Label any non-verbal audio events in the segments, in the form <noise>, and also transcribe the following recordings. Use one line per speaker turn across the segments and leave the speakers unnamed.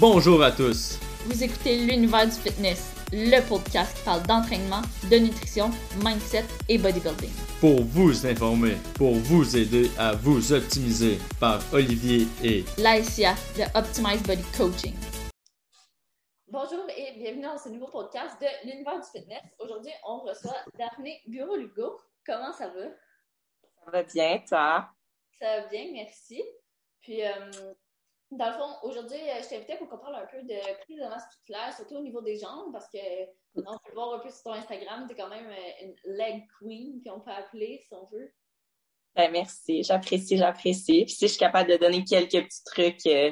Bonjour à tous.
Vous écoutez l'univers du fitness, le podcast qui parle d'entraînement, de nutrition, mindset et bodybuilding.
Pour vous informer, pour vous aider à vous optimiser par Olivier et
l'ASIA de Optimize Body Coaching. Bonjour et bienvenue dans ce nouveau podcast de l'univers du fitness. Aujourd'hui, on reçoit Daphné Bureau-Lugo. Comment ça va?
Ça va bien, toi?
Ça va bien, merci. Puis, euh, dans le fond, aujourd'hui, euh, je t'invitais pour qu'on parle un peu de prise de masse musculaire, surtout au niveau des jambes, parce que on peut le voir un peu sur ton Instagram, tu es quand même euh, une leg queen, qu'on peut appeler si on veut.
Ben, merci, j'apprécie, j'apprécie. Puis si je suis capable de donner quelques petits trucs euh,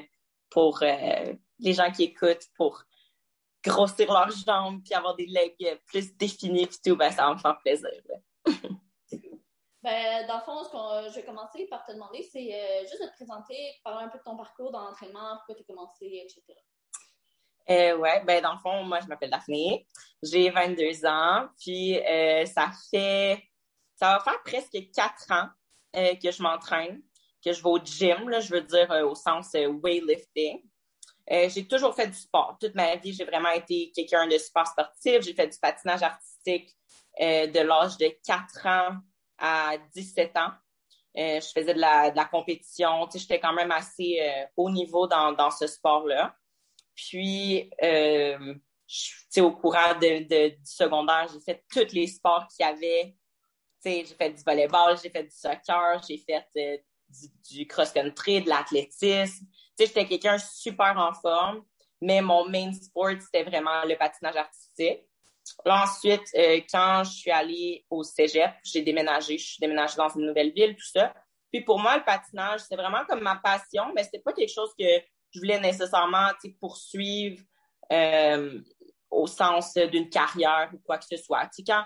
pour les gens qui écoutent, pour grossir leurs jambes, puis avoir des legs plus définis, puis tout, ben ça va me faire plaisir. <laughs>
Ben, dans le fond, ce que je vais commencer par te demander, c'est euh, juste de te présenter, parler un peu de ton parcours dans l'entraînement, pourquoi tu as commencé, etc.
Euh, ouais, ben dans le fond, moi je m'appelle Daphné, j'ai 22 ans, puis euh, ça fait ça va faire presque quatre ans que je m'entraîne, que je vais au gym, là, je veux dire au sens weightlifting. j'ai toujours fait du sport. Toute ma vie, j'ai vraiment été quelqu'un de super sportif. J'ai fait du patinage artistique de l'âge de 4 ans à 17 ans. Euh, je faisais de la, compétition. Tu sais, j'étais quand même assez euh, haut niveau dans, ce sport-là. Puis, euh, je, au courant de, du secondaire, j'ai fait tous les sports qu'il y avait. Tu sais, j'ai fait du volleyball, j'ai fait du soccer, j'ai fait du, du cross-country, de l'athlétisme. Tu sais, j'étais quelqu'un super en forme, mais mon main sport, c'était vraiment le patinage artistique. Là, ensuite, euh, quand je suis allée au cégep, j'ai déménagé. Je suis déménagée dans une nouvelle ville, tout ça. Puis pour moi, le patinage, c'est vraiment comme ma passion, mais c'était pas quelque chose que je voulais nécessairement poursuivre euh, au sens d'une carrière ou quoi que ce soit. quand,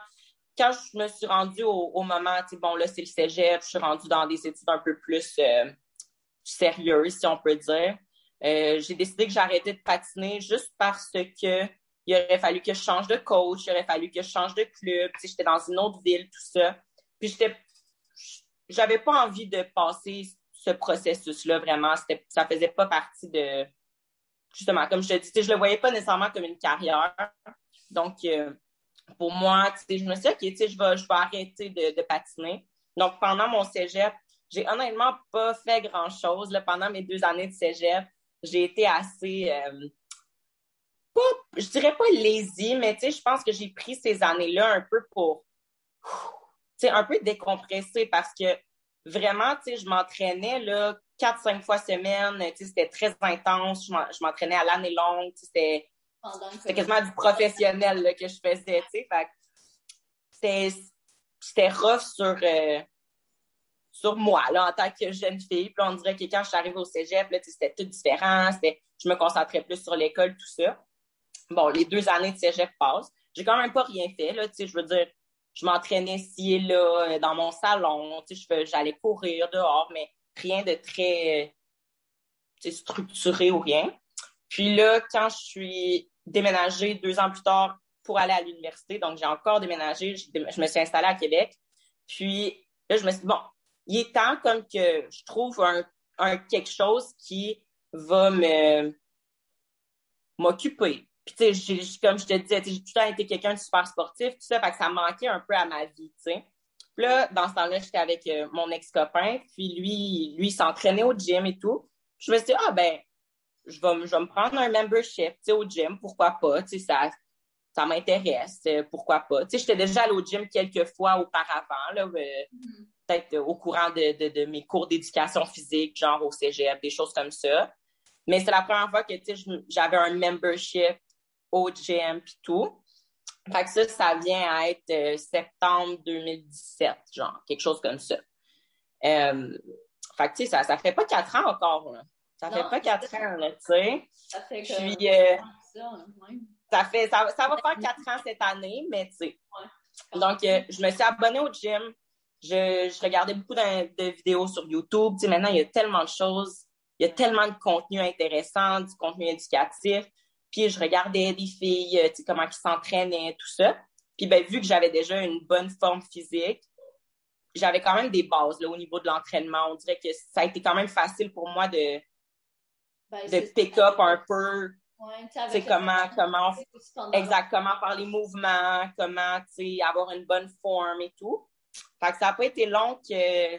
quand je me suis rendue au, moment, bon, là, c'est le cégep, je suis rendue dans des études un peu plus euh, sérieuses, si on peut dire. j'ai décidé que j'arrêtais de patiner juste parce que il aurait fallu que je change de coach, il aurait fallu que je change de club, tu sais, j'étais dans une autre ville, tout ça. Puis j'étais, j'avais pas envie de passer ce processus-là vraiment, ça faisait pas partie de, justement, comme je te dis, je le voyais pas nécessairement comme une carrière. Donc, euh, pour moi, tu sais, je me suis dit, OK, tu sais, je vais, je vais arrêter de, patiner. Donc, pendant mon cégep, j'ai honnêtement pas fait grand-chose. Pendant mes deux années de cégep, j'ai été assez... Euh, je dirais pas lazy, mais tu sais, je pense que j'ai pris ces années-là un peu pour, tu sais, un peu décompresser parce que vraiment, tu sais, je m'entraînais, là, quatre, cinq fois semaine, tu sais, c'était très intense, je m'entraînais à l'année longue, tu sais, c'était quasiment du professionnel, là, que je faisais, tu sais, fait c'était rough sur, euh, sur moi, là, en tant que jeune fille. Puis on dirait que quand je suis arrivée au cégep, là, c'était tout différent. Je me concentrais plus sur l'école, tout ça bon, les deux années de cégep passent. J'ai quand même pas rien fait, là, tu sais, je veux dire, je m'entraînais ici et là, euh, dans mon salon, tu sais, j'allais courir dehors, mais rien de très, tu sais, structuré ou rien. Puis là, quand je suis déménagée deux ans plus tard pour aller à l'université, donc j'ai encore déménagé, je me suis installée à Québec. Puis là, je me suis dit, bon, il est temps comme que je trouve un, un quelque chose qui va me m'occuper, puis, tu sais, comme je te disais, j'ai tout le temps été quelqu'un de super sportif, tout ça, fait que ça manquait un peu à ma vie, tu sais. Puis là, dans ce temps-là, j'étais avec euh, mon ex-copain, puis lui, lui, il s'entraînait au gym et tout. Je me suis dit, ah, ben, je vais, je vais me prendre un membership, tu sais, au gym, pourquoi pas, tu sais, ça, ça m'intéresse, euh, pourquoi pas. Tu sais, j'étais déjà allée au gym quelques fois auparavant, là, euh, mm-hmm. peut-être au courant de, de, de mes cours d'éducation physique, genre au cégep, des choses comme ça. Mais c'est la première fois que, tu sais, j'avais un membership au gym puis tout. Fait que ça, ça vient à être euh, septembre 2017, genre, quelque chose comme ça. Euh, fait que, tu sais, ça, ça fait pas quatre ans encore, là. Ça fait pas quatre ans, là, tu sais.
Ça fait que...
Puis, euh, ça, fait, ça, ça, va faire quatre ans cette année, mais tu sais. Donc, euh, je me suis abonnée au gym. Je, je regardais beaucoup de, de vidéos sur YouTube. Tu sais, maintenant, il y a tellement de choses. Il y a tellement de contenu intéressant, du contenu éducatif. Puis je regardais les filles, euh, tu sais, comment ils s'entraînaient, tout ça. Puis ben, vu que j'avais déjà une bonne forme physique, j'avais quand même des bases là, au niveau de l'entraînement. On dirait que ça a été quand même facile pour moi de,
Ben,
de
c'est-
pick-up un peu,
Ouais,
comment, comment, exact, comment faire les mouvements, comment, tu sais, avoir une bonne forme et tout. Fait que ça n'a pas été long que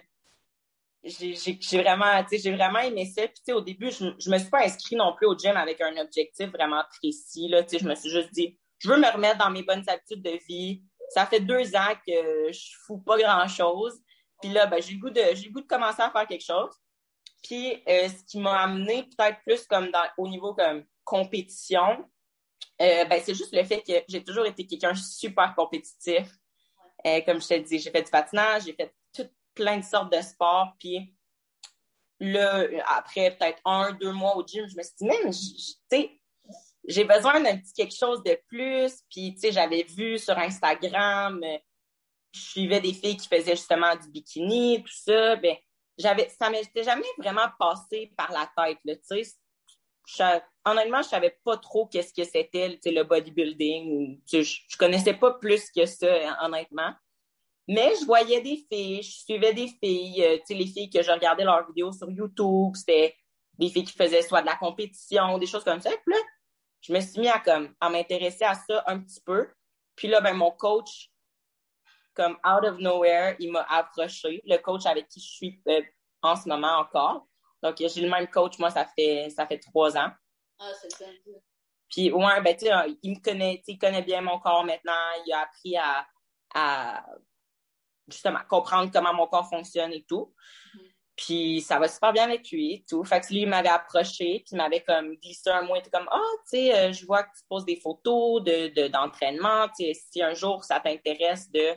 j'ai vraiment, tu sais, j'ai vraiment aimé ça. Puis, tu sais, au début, je, je me suis pas inscrite non plus au gym avec un objectif vraiment précis, là. Tu sais, je me suis juste dit, je veux me remettre dans mes bonnes habitudes de vie. Ça fait deux ans que je fous pas grand-chose. Puis là, ben, j'ai le goût de, j'ai le goût de commencer à faire quelque chose. Puis, euh, ce qui m'a amené peut-être plus comme dans, au niveau comme compétition, euh, ben, c'est juste le fait que j'ai toujours été quelqu'un super compétitif. Euh, comme je te dis, j'ai fait du patinage, j'ai fait plein de sortes de sports. Puis là, après peut-être un, deux mois au gym, je me suis dit, mais, tu sais, j'ai besoin d'un petit quelque chose de plus. Puis, tu sais, j'avais vu sur Instagram, euh, je suivais des filles qui faisaient justement du bikini, tout ça. Ben, j'avais, ça m'était jamais vraiment passé par la tête, tu sais. Honnêtement, je savais pas trop qu'est-ce que c'était, le bodybuilding. Je, je connaissais pas plus que ça, honnêtement. Mais je voyais des filles, je suivais des filles, euh, tu sais, les filles que je regardais leurs vidéos sur YouTube, c'était des filles qui faisaient soit de la compétition, des choses comme ça. Puis là, je me suis mis à comme à m'intéresser à ça un petit peu. Puis là, ben mon coach, comme out of nowhere, il m'a approché. Le coach avec qui je suis euh, en ce moment encore. Donc j'ai le même coach, moi ça fait ça fait trois ans.
Ah, c'est ça.
Puis ouais, ben tu sais, il me connaît, il connaît bien mon corps maintenant. Il a appris à, à justement comprendre comment mon corps fonctionne et tout.
Mhm.
Puis ça va super bien avec lui et tout. Fait que lui, il m'avait approché, puis il m'avait comme glissé un mot, il était comme Ah, tu sais, euh, je vois que tu poses des photos de, de, d'entraînement. Tu sais, si un jour ça t'intéresse de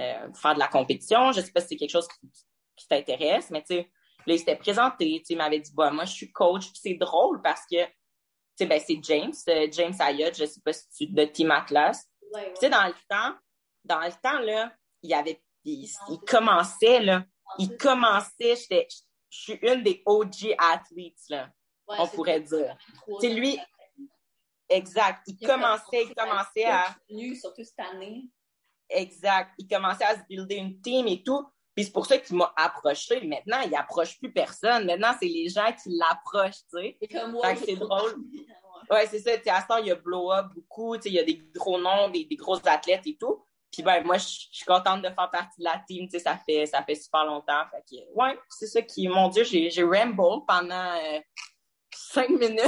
euh, faire de la compétition, je sais pas si c'est quelque chose qui, qui t'intéresse, mais tu sais, là, il s'était présenté, tu sais, il m'avait dit Bah, moi, je suis coach, puis c'est drôle parce que tu sais, ben, c'est James, euh, James Ayotte, je sais pas si tu de Team Atlas.
Ouais, ouais.
Tu sais, dans le temps, dans le temps, là, il y avait, il, il commençait, là, il commençait, je suis une des OG athletes, là,
Ouais,
on pourrait dire. C'est lui, exact, il commençait, il commençait à,
surtout cette année.
exact, il commençait à se builder une team et tout, puis c'est pour ça qu'il m'a approché. Maintenant, il approche plus personne. Maintenant, c'est les gens qui l'approchent, tu sais.
C'est comme
que c'est drôle. <laughs>
Ouais.
C'est ça. Tu sais, à ce temps, il y a blow up beaucoup. Tu sais, il y a des gros noms, des, des grosses athlètes et tout. Puis ben, moi, je suis contente de faire partie de la team. Tu sais, ça fait, ça fait super longtemps. Fait que, ouais, c'est ça qui, mon Dieu, j'ai, ramble pendant euh, cinq minutes.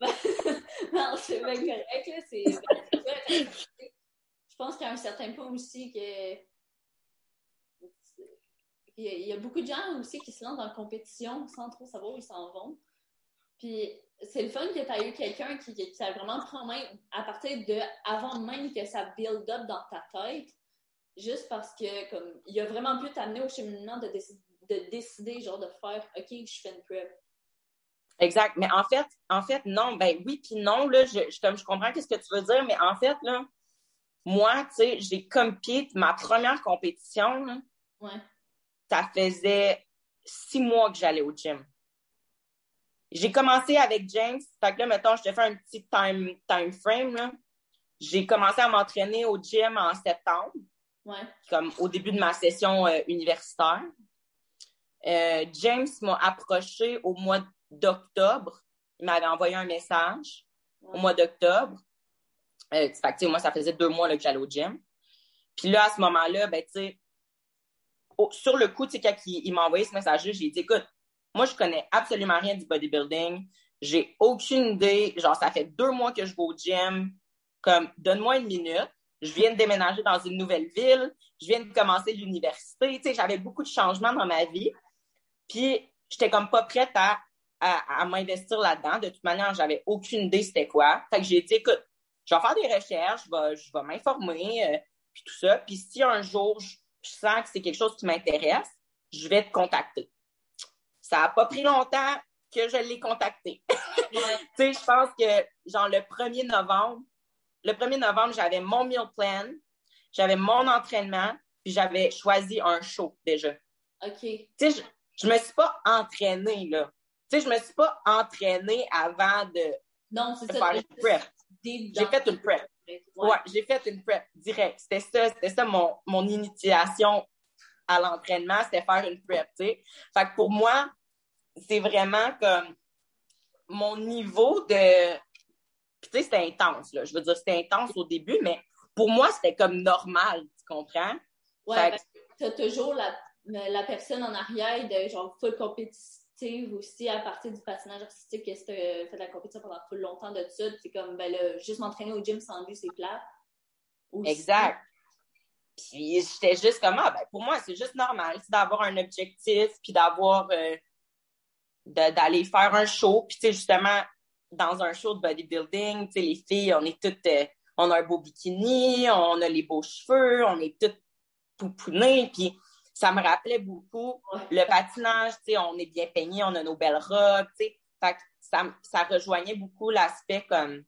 <laughs>
non, c'est bien correct, là. C'est. Je pense qu'à un certain point aussi que. Il y, a, il y a beaucoup de gens aussi qui se lancent la compétition sans trop savoir où ils s'en vont. Puis c'est le fun que tu as eu quelqu'un qui, qui t'a vraiment pris en main à partir de avant même que ça build up dans ta tête, juste parce que comme il a vraiment pu t'amener au cheminement de, de décider genre de faire OK, je fais une prep.
Exact. Mais en fait, en fait, non. Ben oui, puis non. Là, je, je, comme je comprends ce que tu veux dire, mais en fait, là, moi, tu sais, j'ai compete ma première compétition. Là,
Ouais.
ça faisait six mois que j'allais au gym. J'ai commencé avec James. Fait que là, mettons, je te fais un petit time, time frame. là. J'ai commencé à m'entraîner au gym en septembre,
Ouais.
comme au début de ma session euh, universitaire. Euh, James m'a approché au mois d'octobre. Il m'avait envoyé un message au mois d'octobre. Euh, fait que, moi, ça faisait deux mois là, que j'allais au gym. Puis là, à ce moment-là, ben, tu sais, sur le coup, tu sais, quand il, il m'a envoyé ce message-là, j'ai dit, écoute, moi, je connais absolument rien du bodybuilding. J'ai aucune idée. Genre, ça fait deux mois que je vais au gym. Comme, donne-moi une minute. Je viens de déménager dans une nouvelle ville. Je viens de commencer l'université. Tu sais, j'avais beaucoup de changements dans ma vie. Puis, j'étais comme pas prête à, à, m'investir là-dedans. De toute manière, j'avais aucune idée c'était quoi. Fait que j'ai dit, écoute, je vais faire des recherches, je vais, je vais m'informer, euh, puis tout ça. Puis si un jour, je sens que c'est quelque chose qui m'intéresse, je vais te contacter. Ça n'a pas pris longtemps que je l'ai contacté. <laughs> Tu sais, je pense que, genre, le 1er novembre, le 1er novembre, j'avais mon meal plan, j'avais mon entraînement, puis j'avais choisi un show déjà.
OK.
Tu sais, je, je me suis pas entraînée, là. Tu sais, je me suis pas entraînée avant de,
Non,
de
ça.
faire une prep. J'ai fait une prep.
Ouais.
Ouais, j'ai fait une prep direct. C'était ça, c'était ça mon, mon initiation à l'entraînement, c'était faire une prep, tu sais. Fait que pour moi, c'est vraiment comme mon niveau de. Puis, tu sais, c'était intense, là. Je veux dire, c'était intense au début, mais pour moi, c'était comme normal, tu comprends?
Ouais, ben, t'as toujours la, la personne en arrière de genre full compétitive aussi à partir du patinage artistique que tu fait de la compétition pendant full longtemps de ça. C'est comme, ben là, juste m'entraîner au gym sans but, c'est plat.
Exact. Puis j'étais juste comme, ah, ben, pour moi, c'est juste normal d'avoir un objectif, puis d'avoir, euh, d'aller faire un show. Puis, tu sais, justement, dans un show de bodybuilding, tu sais, les filles, on est toutes, euh, on a un beau bikini, on a les beaux cheveux, on est toutes pouponnées. Puis, ça me rappelait beaucoup le patinage, tu sais, on est bien peigné, on a nos belles robes, tu sais. Fait que ça, ça rejoignait beaucoup l'aspect comme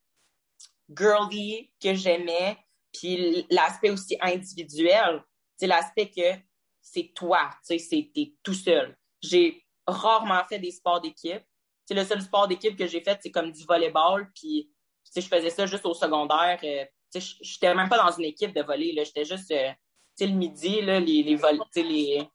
girly que j'aimais puis l'aspect aussi individuel, c'est l'aspect que c'est toi, tu sais, c'est t'es tout seul. J'ai rarement fait des sports d'équipe. C'est le seul sport d'équipe que j'ai fait, c'est comme du volleyball. Puis, je faisais ça juste au secondaire. Euh, tu sais, j'étais même pas dans une équipe de volley. J'étais juste, euh, le midi là, les les sais, les.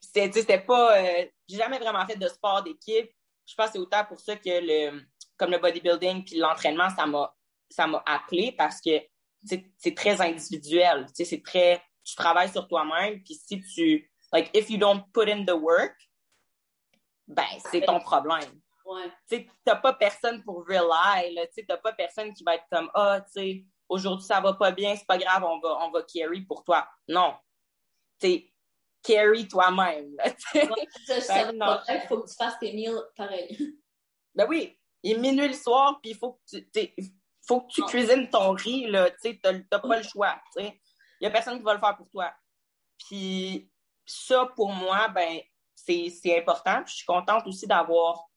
C'était pas. Euh, j'ai jamais vraiment fait de sport d'équipe. Je pense que c'est autant pour ça que le, comme le bodybuilding puis l'entraînement, ça m'a appelé parce que c'est très individuel. C'est très, tu travailles sur toi-même, puis si tu, like, if you don't put in the work, ben, c'est ton problème.
Ouais.
Tu n'as pas personne pour rely, tu n'as pas personne qui va être comme, ah, tu sais, aujourd'hui ça va pas bien, c'est pas grave, on va, on va carry pour toi. Non. Tu carry toi-même.
Il faut que tu fasses tes meals pareil.
Ben oui. Il est minuit le soir, puis il faut que tu, faut que tu cuisines ton riz, là, tu n'as pas le choix, Il n'y a personne qui va le faire pour toi. Puis ça, pour moi, ben, c'est important. Puis je suis contente aussi d'avoir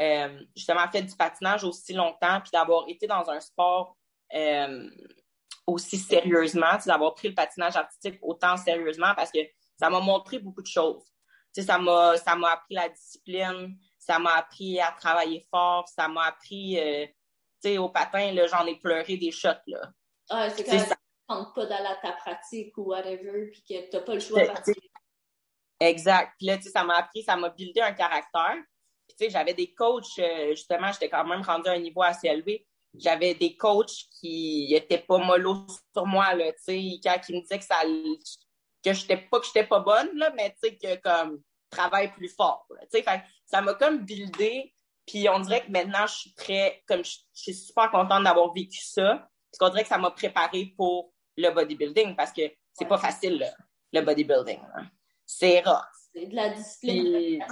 euh, justement fait du patinage aussi longtemps, puis d'avoir été dans un sport euh, aussi sérieusement, d'avoir pris le patinage artistique autant sérieusement parce que ça m'a montré beaucoup de choses. ça m'a ça m'a appris la discipline, ça m'a appris à travailler fort, ça m'a appris euh, sais, au patin, là, j'en ai pleuré des shots, là.
Ah, c'est quand même rentres pas dans ta pratique ou whatever, puis que t'as pas le choix de
Exact. Puis là, tu sais, ça m'a appris, ça m'a buildé un caractère. Puis, tu sais, j'avais des coachs, euh, justement, j'étais quand même rendu à un niveau assez élevé. J'avais des coachs qui étaient pas mollo sur moi, là, tu sais, quand ils me disaient que ça, que j'étais pas, que j'étais pas bonne, là, mais tu sais, que comme, travaille plus fort, tu sais. ça m'a comme buildé puis on dirait que maintenant, je suis très, comme je, suis super contente d'avoir vécu ça. Parce qu'on dirait que ça m'a préparé pour le bodybuilding parce que c'est pas facile, le, bodybuilding. C'est rare.
C'est de la discipline,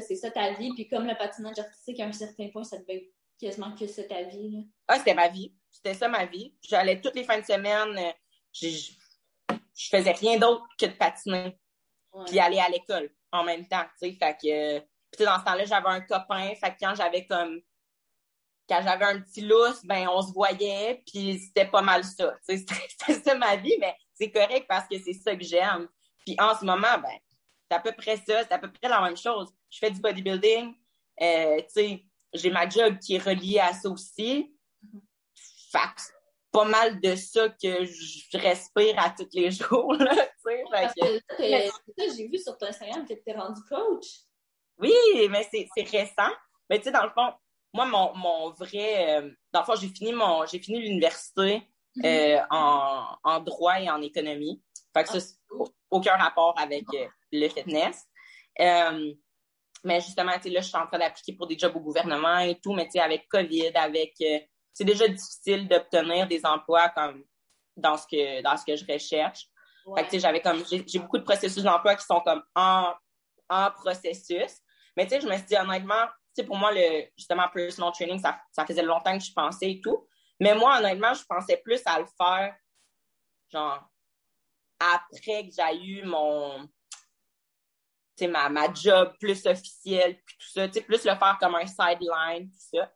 c'est ça ta vie. Puis comme le patinage artistique, à un certain point, ça devait quasiment que c'est ta vie.
Ah, c'était ma vie. C'était ça ma vie. J'allais toutes les fins de semaine. Euh, je, je faisais rien d'autre que de patiner. Puis aller à l'école en même temps. Fait que dans ce temps-là, j'avais un copain. Fait que quand j'avais comme quand j'avais un petit lousse, ben on se voyait, puis c'était pas mal ça. <laughs> C'était ça ma vie, mais c'est correct parce que c'est ça que j'aime. Puis en ce moment, ben, c'est à peu près ça, c'est à peu près la même chose. Je fais du bodybuilding, euh, j'ai ma job qui est reliée à ça aussi. Fait pas mal de ça que je respire à tous les <laughs> jours, là.
J'ai vu sur ton Instagram que tu t'es rendu coach.
Oui, mais c'est récent. Mais tu sais, dans le fond, moi, mon, mon vrai. Euh, dans le fond, j'ai fini mon j'ai fini l'université mhm. euh, en, en, droit et en économie. Fait que ça, ah, aucun rapport avec euh, le fitness. mais justement, tu sais, là, je suis en train d'appliquer pour des jobs au gouvernement et tout, mais tu sais, avec COVID, avec. c'est déjà difficile d'obtenir des emplois comme dans ce que dans ce que je recherche. Fait que tu sais, j'avais comme j'ai beaucoup de processus d'emploi qui sont comme en en processus. Mais tu sais, je me suis dit honnêtement, tu sais, pour moi, le, justement, personal training, ça, ça faisait longtemps que je pensais et tout. Mais moi, honnêtement, je pensais plus à le faire, genre, après que j'ai eu mon, ma, ma job plus officielle, puis tout ça, plus le faire comme un sideline, tout ça.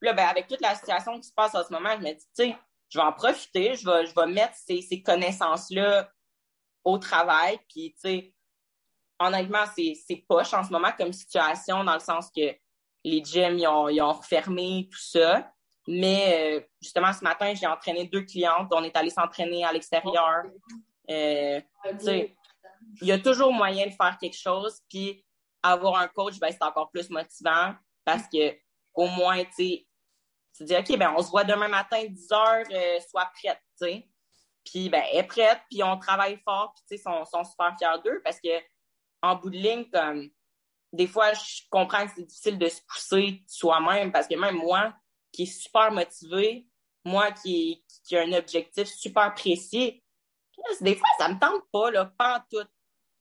Là, ben, avec toute la situation qui se passe en ce moment, je me dis, tu sais, je vais en profiter, je vais, je vais mettre ces, ces connaissances-là au travail, puis, tu sais, honnêtement, c'est poche en ce moment comme situation, dans le sens que les gyms, ils ont, ils ont refermé, tout ça. Mais euh, justement, ce matin, j'ai entraîné deux clientes. On est allé s'entraîner à l'extérieur. Euh, il y a toujours moyen de faire quelque chose. Puis avoir un coach, ben, c'est encore plus motivant parce que au moins, tu sais, tu dis, OK, ben, on se voit demain matin, 10 heures, euh, sois prête, tu sais. Puis, ben, elle est prête, puis on travaille fort, puis, tu sais, sont, sont super fiers d'eux parce que, en bout de ligne, comme, des fois, je comprends que c'est difficile de se pousser soi-même parce que même moi, qui est super motivé, moi qui, qui a un objectif super précis, des fois, ça me tente pas, là, pas en tout.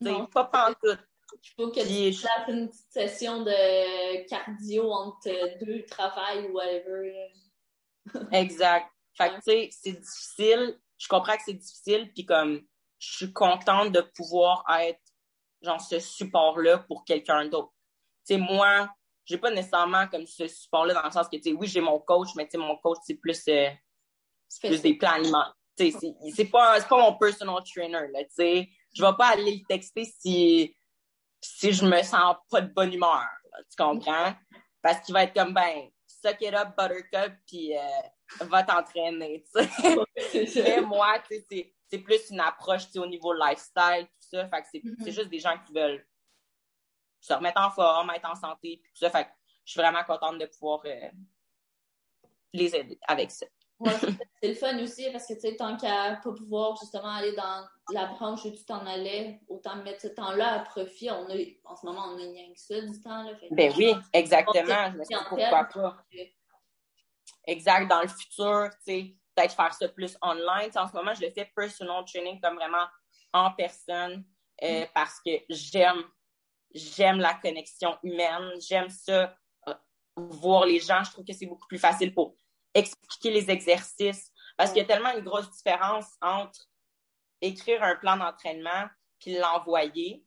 Non. Pas, pas en tout.
Il faut que tu fasses une petite session de cardio entre deux travails ou whatever. <laughs>
exact. Fait que, tu sais, c'est difficile. Je comprends que c'est difficile, puis comme, je suis contente de pouvoir être, genre, ce support-là pour quelqu'un d'autre. Tu sais, moi, j'ai pas nécessairement comme ce support-là dans le sens que, tu sais, oui, j'ai mon coach, mais tu sais, mon coach, c'est plus, euh, plus des plans alimentaires. C'est pas, pas mon personal trainer, là, tu sais. Je vais pas aller le texter si, si je me sens pas de bonne humeur, tu comprends? Parce qu'il va être comme, ben, suck it up, buttercup, puis euh, va t'entraîner, tu sais. <laughs> Mais moi, tu sais, c'est plus une approche, au niveau lifestyle, tout ça. Fait que c'est mm-hmm. juste des gens qui veulent se remettre en forme, être en santé, tout ça. Fait que je suis vraiment contente de pouvoir euh, les aider avec ça.
Ouais, <laughs> c'est le fun aussi parce que tu sais, tant qu'à pas pouvoir justement aller dans la branche où tu t'en allais, autant mettre ce temps-là à profit. On a, en ce moment, on a rien que ça du temps. Là,
ben oui, exactement. Je me suis dit pourquoi pas. Exact, dans le futur, tu sais, peut-être faire ça plus online. en ce moment, je le fais personal training comme vraiment en personne euh, mm. parce que j'aime j'aime la connexion humaine, j'aime ça, euh, voir les gens. Je trouve que c'est beaucoup plus facile pour expliquer les exercices. Parce qu'il y a tellement une grosse différence entre écrire un plan d'entraînement puis l'envoyer.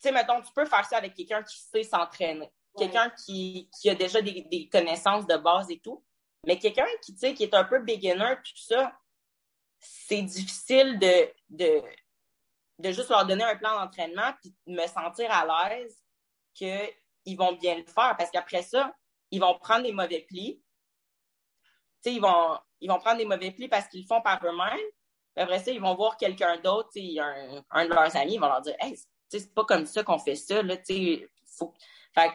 Tu sais, mettons, tu peux faire ça avec quelqu'un qui sait s'entraîner. Quelqu'un qui, a déjà des, connaissances de base et tout. Mais quelqu'un qui, qui est un peu beginner, tout ça, c'est difficile de, de, de juste leur donner un plan d'entraînement puis me sentir à l'aise qu'ils vont bien le faire. Parce qu'après ça, ils vont prendre des mauvais plis. sais, ils vont, ils vont prendre des mauvais plis parce qu'ils le font par eux-mêmes. Après ça, ils vont voir quelqu'un d'autre, un, un de leurs amis, ils vont leur dire Hey, c'est pas comme ça qu'on fait ça. Là, faut... fait,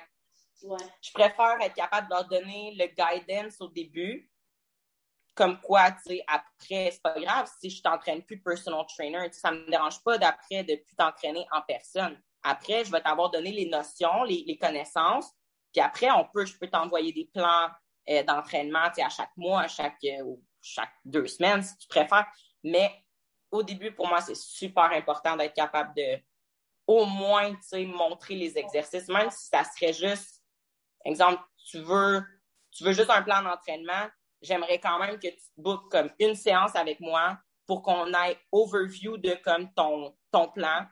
Je préfère être capable de leur donner le guidance au début. Comme quoi, tu sais, après, c'est pas grave si je t'entraîne plus personal trainer. Ça me dérange pas d'après de plus t'entraîner en personne. Après, je vais t'avoir donné les notions, les, les connaissances. Puis après, on peut, je peux t'envoyer des plans euh, d'entraînement à chaque mois, à chaque, euh, chaque deux semaines, si tu préfères. Mais au début, pour moi, c'est super important d'être capable de au moins montrer les exercices, même si ça serait juste, exemple, tu veux, juste un plan d'entraînement, j'aimerais quand même que tu bookes comme une séance avec moi pour qu'on ait overview de comme ton, plan,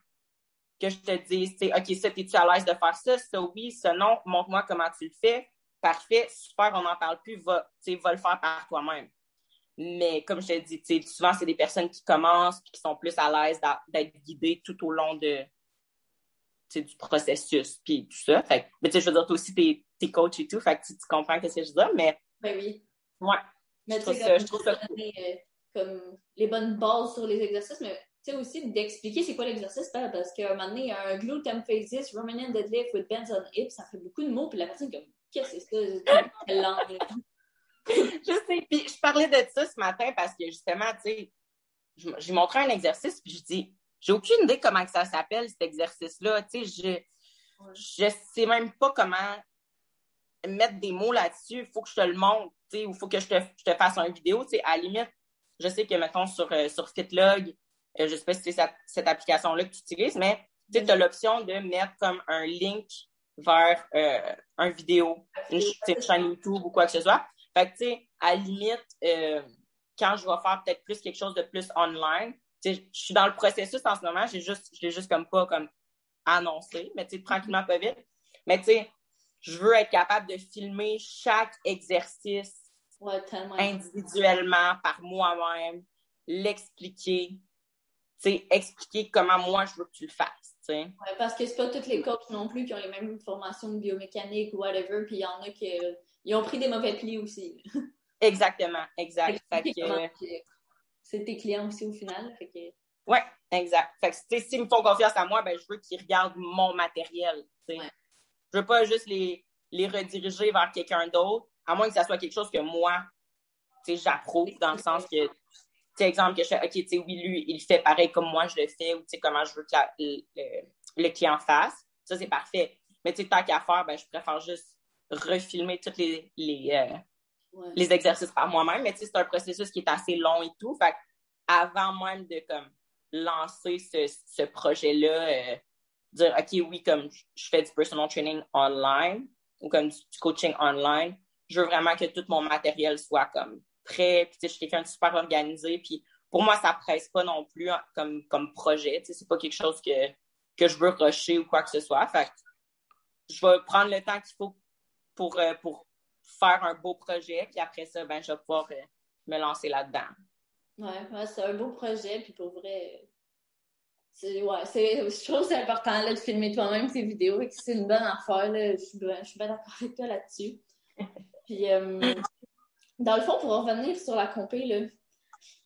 que je te dise, OK, ça, es-tu à l'aise de faire ça? Ça, oui, ça, non, montre-moi comment tu le fais. Parfait, super, on n'en parle plus, va, le faire par toi-même. Mais comme je te dis, souvent, c'est des personnes qui commencent qui sont plus à l'aise d'être guidées tout au long de, du processus puis tout ça. Mais je veux dire, toi aussi, coach et tout, fait que tu, comprends ce que je dire, mais...
Ben oui.
Ouais.
Mais tu sais, je trouve ça euh, comme les bonnes bases sur les exercices, mais tu sais, aussi d'expliquer c'est quoi l'exercice, parce qu'à un moment donné, un glute emphasis, Romanian deadlift with bends on hips, ça fait beaucoup de mots, puis la personne comme, qu'est-ce que c'est ça? <laughs>
je sais, puis je parlais de ça ce matin parce que justement, tu sais, j'ai montré un exercice, puis je dis, j'ai aucune idée comment ça s'appelle, cet exercice-là, tu sais, je, je sais même pas comment mettre des mots là-dessus, il faut que je te le montre, tu sais, ou il faut que je te, je te fasse une vidéo, tu sais, à la limite, je sais que, mettons, sur, euh, sur Fitlog, euh, je ne sais pas si c'est cette, application-là que tu utilises, mais tu as l'option de mettre comme un link vers euh, un vidéo, une, chaîne YouTube ou quoi que ce soit. Fait que, tu sais, à la limite, euh, quand je vais faire peut-être plus quelque chose de plus online, je suis dans le processus en ce moment, j'ai juste, je l'ai juste comme pas comme annoncé, mais tu sais, tranquillement, pas vite. Mais tu sais, je veux être capable de filmer chaque exercice individuellement par moi-même, l'expliquer, expliquer comment moi je veux que tu le fasses. Ouais,
parce que c'est pas tous les coachs non plus qui ont les mêmes formations de biomécanique ou whatever, puis il y en a qui ils ont pris des mauvais plis aussi. <laughs>
Exactement, exact.
C'est tes clients aussi au final. Fait que...
Oui, exact. Fait que, s'ils me font confiance à moi, ben, je veux qu'ils regardent mon matériel. Je veux pas juste les, les rediriger vers quelqu'un d'autre, à moins que ça soit quelque chose que moi, j'approuve, dans le sens que, tu exemple, que je fais, OK, tu sais, oui, lui, il fait pareil comme moi je le fais, ou tu sais, comment je veux que le, client fasse. Ça, c'est parfait. Mais tu sais, tant qu'à faire, ben, je préfère juste refilmer tous les, les, euh, les exercices par moi-même. Mais tu sais, c'est un processus qui est assez long et tout. Fait avant même de, comme, lancer ce, ce projet-là, euh, dire, OK, oui, comme je fais du personal training online ou comme du coaching online, je veux vraiment que tout mon matériel soit comme prêt. Puis, je suis quelqu'un de super organisé. Puis, pour moi, ça presse pas non plus comme, comme projet. Tu sais, c'est pas quelque chose que, que je veux rusher ou quoi que ce soit. Fait je vais prendre le temps qu'il faut pour, euh, pour faire un beau projet. Puis après ça, ben, je vais pouvoir euh, me lancer là-dedans.
Ouais, c'est un beau projet. Puis pour vrai, ouais, c'est, je trouve que c'est important là, de filmer toi-même tes vidéos et que c'est une bonne affaire. Là. Je, suis bien, je suis bien d'accord avec toi là-dessus. <laughs> Puis, euh, dans le fond, pour revenir sur la compé, là.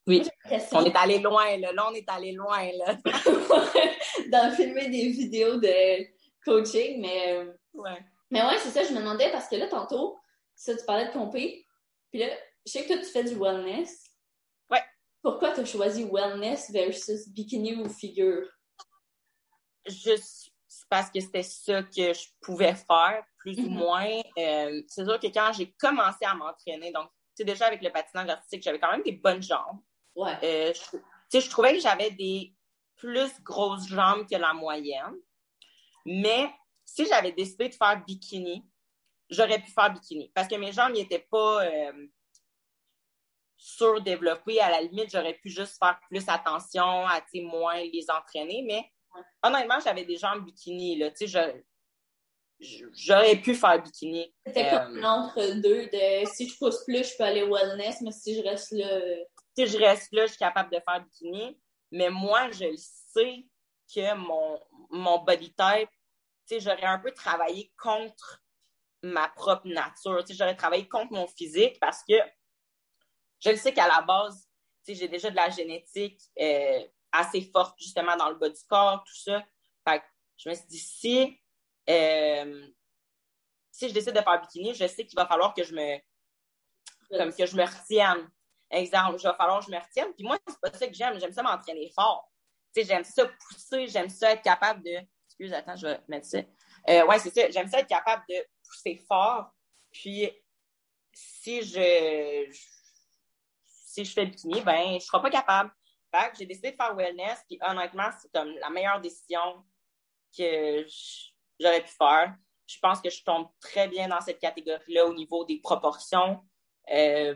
Oui. On est allé loin, là. Là, on est allé loin, là. <laughs>
dans filmer des vidéos de coaching, mais. Euh,
ouais.
Mais ouais, c'est ça, je me demandais parce que là, tantôt, ça, tu parlais de compé. Puis là, je sais que toi, tu fais du wellness. Pourquoi tu as choisi wellness versus bikini ou figure?
Juste parce que c'était ça que je pouvais faire plus ou mhm. moins. Euh, c'est sûr que quand j'ai commencé à m'entraîner, donc, tu sais, déjà avec le patinage artistique, j'avais quand même des bonnes jambes.
Ouais.
Euh, tu sais, je trouvais que j'avais des plus grosses jambes que la moyenne. Mais si j'avais décidé de faire bikini, j'aurais pu faire bikini. Parce que mes jambes n'étaient pas euh, surdéveloppées. À la limite, j'aurais pu juste faire plus attention à moins les entraîner. Mais honnêtement, j'avais des jambes bikini. Là. Sais, j'aurais pu faire bikini.
C'était comme l'entre-deux euh, de si je pousse plus, je peux aller wellness, mais si je reste là. Euh,
si je reste là, je suis capable de faire bikini. Mais moi, je sais que mon, mon body type, j'aurais un peu travaillé contre ma propre nature. J'aurais travaillé contre mon physique parce que je le sais qu'à la base, j'ai déjà de la génétique euh, assez forte justement dans le bas du corps, tout ça. Fait que je me suis dit, si euh, si je décide de faire bikini, je sais qu'il va falloir que je me comme que je me retienne. Exemple, il va falloir que je me retienne. Puis moi, c'est pas ça que j'aime. J'aime ça m'entraîner fort. J'aime ça pousser, j'aime ça être capable de. Excuse, attends, je vais mettre ça. Euh, c'est ça. J'aime ça être capable de pousser fort. Puis si je, si je fais bikini, ben je serai pas capable. Fait que j'ai décidé de faire wellness. Puis honnêtement, c'est comme la meilleure décision que j'aurais pu faire. Je pense que je tombe très bien dans cette catégorie-là au niveau des proportions. Euh,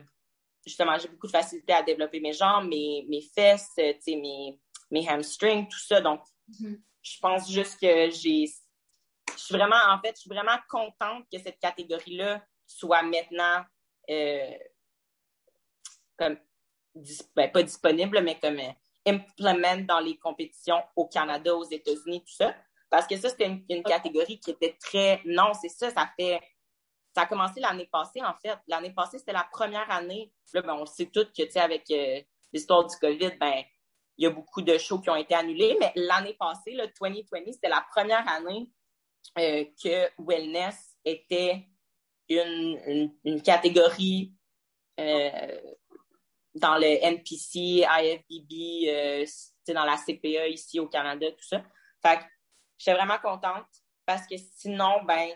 justement, j'ai beaucoup de facilité à développer mes jambes, mes, mes fesses, mes, mes hamstrings, tout ça. Donc, mm-hmm. je pense juste que j'ai. Je suis vraiment, en fait, je suis vraiment contente que cette catégorie-là soit maintenant euh, comme ben, pas disponible, mais comme euh, implement dans les compétitions au Canada, aux États-Unis, tout ça. Parce que ça, c'était une, catégorie qui était très. Non, c'est ça, ça fait. Ça a commencé l'année passée, en fait. L'année passée, c'était la première année. Là, ben, on sait toutes que, tu sais, avec euh, l'histoire du COVID, ben, il y a beaucoup de shows qui ont été annulés. Mais l'année passée, le 2020, c'était la première année euh, que Wellness était une, une, catégorie euh, dans le NPC, IFBB, euh, dans la CPA ici au Canada, tout ça. Fait que j'étais vraiment contente parce que sinon, ben,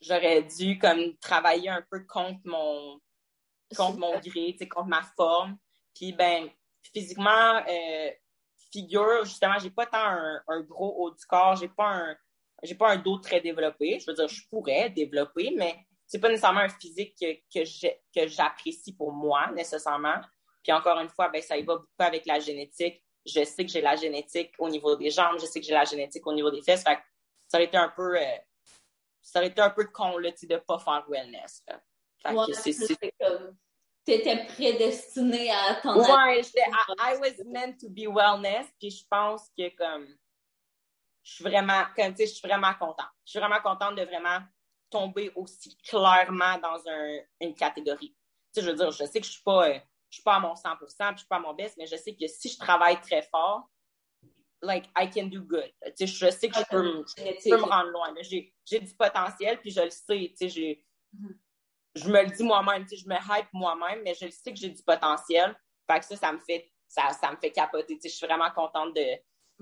j'aurais dû comme travailler un peu contre mon contre mon gré, contre ma forme. Puis ben, physiquement, euh, figure, justement, j'ai pas tant un, gros haut du corps, j'ai pas un j'ai pas un dos très développé. Je veux dire, je pourrais développer, mais c'est pas nécessairement un physique que, que j'apprécie pour moi, nécessairement. Puis encore une fois, ben, ça y va beaucoup avec la génétique je sais que j'ai la génétique au niveau des jambes, je sais que j'ai la génétique au niveau des fesses. Fait ça aurait été un peu, euh, ça aurait été un peu con, là, de pas faire wellness, là.
Fait t'étais prédestiné à attendre.
Ouais, I, was meant to be wellness, puis je pense que, comme, je suis vraiment, comme, tu sais, je suis vraiment contente. Je suis vraiment contente de vraiment tomber aussi clairement dans un, une catégorie. Tu sais, je veux dire, je sais que je suis euh, suis pas à mon 100% puis je suis pas à mon best, mais je sais que si je travaille très fort, like, I can do good. Tu sais, je sais que je peux, me- rendre loin. J'ai du potentiel, puis je le sais. Tu sais, je me le dis moi-même. Tu sais, je me hype moi-même, mais je le sais que j'ai du potentiel. Fait que ça, ça me fait, ça, ça me fait capoter. Tu sais, je suis vraiment contente de.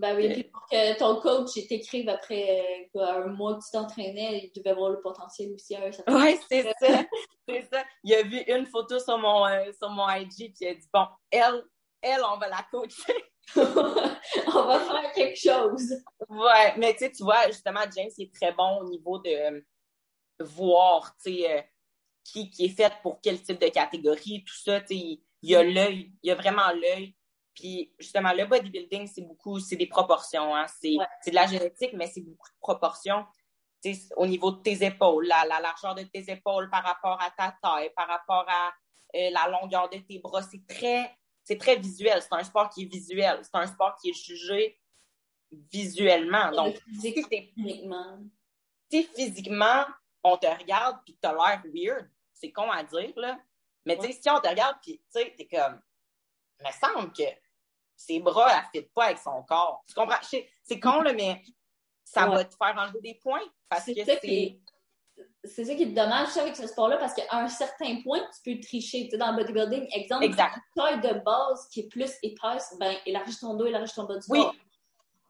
Ben oui, puis pour que ton coach t'écrive après euh, un mois que tu t'entraînais, il devait voir le potentiel aussi à un certain
Ouais, c'est ça. <laughs> C'est ça. Il a vu une photo sur mon, euh, sur mon IG, puis il a dit Bon, elle, elle, on va la coacher. <laughs> <laughs>
On va faire quelque chose.
Ouais, mais tu sais, tu vois, justement, James, est très bon au niveau de euh, voir, tu sais, euh, qui, qui est fait pour quel type de catégorie, tout ça, tu sais, il, il a l'œil, il a vraiment l'œil. Puis, justement, le bodybuilding, c'est beaucoup, c'est des proportions, hein. C'est
Ouais.
de la génétique, mais c'est beaucoup de proportions. Tu sais, au niveau de tes épaules, la, la largeur de tes épaules par rapport à ta taille, par rapport à euh, la longueur de tes bras, c'est très, c'est très visuel. C'est un sport qui est visuel. C'est un sport qui est jugé visuellement. Donc,
physique,
si t'es
uniquement.
si physiquement, on te regarde puis t'as l'air weird, c'est con à dire, là. Mais tu sais, si on te regarde puis tu sais, t'es comme, il me semble que ses bras, elle ne pas avec son corps. Tu comprends? C'est con, là, mais ça
Ouais.
va te faire enlever des points parce
C'est
que c'est.
C'est ça qui est dommage ça, avec ce sport-là, parce qu'à un certain point, tu peux tricher. Tu sais, dans le bodybuilding, exemple,
Exact.
une taille de base qui est plus épaisse, ben, élargis ton dos, élargis ton bas du
Oui.
corps.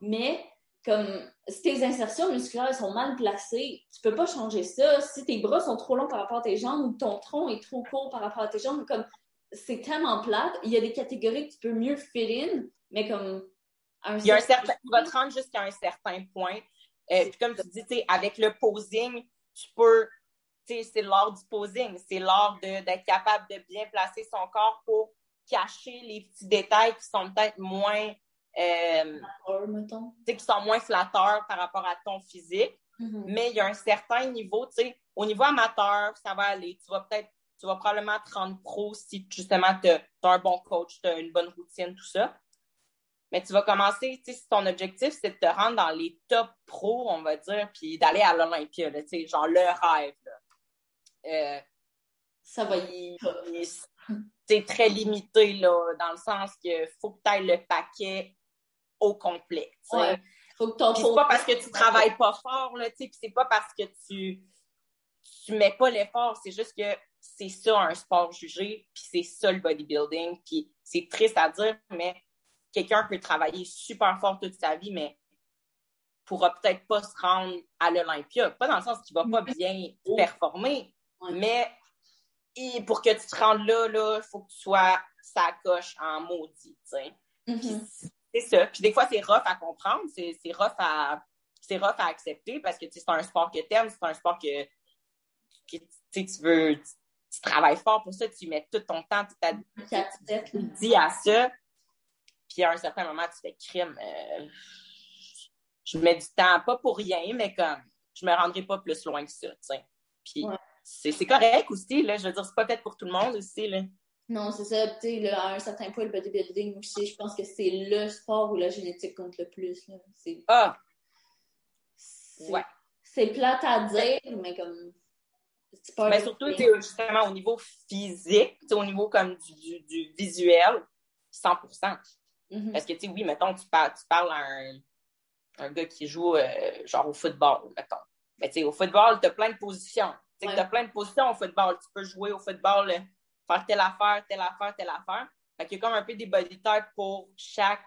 Mais, comme, si tes insertions musculaires sont mal placées, tu peux pas changer ça. Si tes bras sont trop longs par rapport à tes jambes ou ton tronc est trop court par rapport à tes jambes, comme, c'est tellement plate. Il y a des catégories que tu peux mieux fit in, mais comme, un
Il y a un
certain-
tu vas te rendre jusqu'à un certain point. Euh, puis comme tu dis, tu sais, avec le posing, tu peux, tu sais, c'est l'art du posing, c'est l'art d'être capable de bien placer son corps pour cacher les petits détails qui sont peut-être moins, euh, qui sont moins flatteurs par rapport à ton physique.
Mhm.
Mais il y a un certain niveau, tu sais, au niveau amateur, ça va aller. Tu vas peut-être, tu vas probablement te rendre pro si justement tu as un bon coach, tu as une bonne routine, tout ça. Mais tu vas commencer, tu sais, si ton objectif, c'est de te rendre dans les top pros, on va dire, puis d'aller à l'Olympia, tu sais, genre le rêve. là. Euh,
Ça va
il- c'est très limité, là, dans le sens que faut que tu ailles le paquet au complet. tu sais.
Ouais. Faut que ton
Puis c'est pas parce que tu travailles pas fort, là, tu sais, puis c'est pas parce que tu, tu mets pas l'effort, c'est juste que c'est ça un sport jugé, puis c'est ça le bodybuilding, puis c'est triste à dire, mais quelqu'un peut travailler super fort toute sa vie, mais pourra peut-être pas se rendre à l'Olympia. Pas dans le sens qu'il va pas bien performer,
Ouais.
mais et pour que tu te rendes là, il faut que tu sois sa coche en maudit, tu. Puis c'est ça. Puis des fois, c'est rough à comprendre, c'est rough à c'est rough à accepter parce que tu c'est un sport que t'aimes, c'est un sport que, que tu tu veux, tu, travailles fort pour ça, tu mets tout ton temps, tu dis à ça. Puis à un certain moment, tu fais crime. euh, je mets du temps, pas pour rien, mais comme je me rendrai pas plus loin que ça, tu sais. Puis
Ouais.
c'est correct aussi, là. Je veux dire, c'est pas fait pour tout le monde aussi, là.
Non, c'est ça. Tu à un certain point, le bodybuilding aussi, je pense que c'est le sport où la génétique compte le plus. là.
Ah, ouais.
c'est plate à dire, mais comme. Pas
Mais surtout, justement, au niveau physique, au niveau comme du, visuel, 100%.
Mhm.
Parce que, tu sais, oui, mettons, tu parles, tu parles à un, un gars qui joue, euh, genre, au football, mettons. Mais, tu sais, au football, tu as plein de positions. Tu
Ouais.
as plein de positions au football. Tu peux jouer au football, euh, faire telle affaire, telle affaire, telle affaire. Fait qu'il y a comme un peu des body types pour chaque,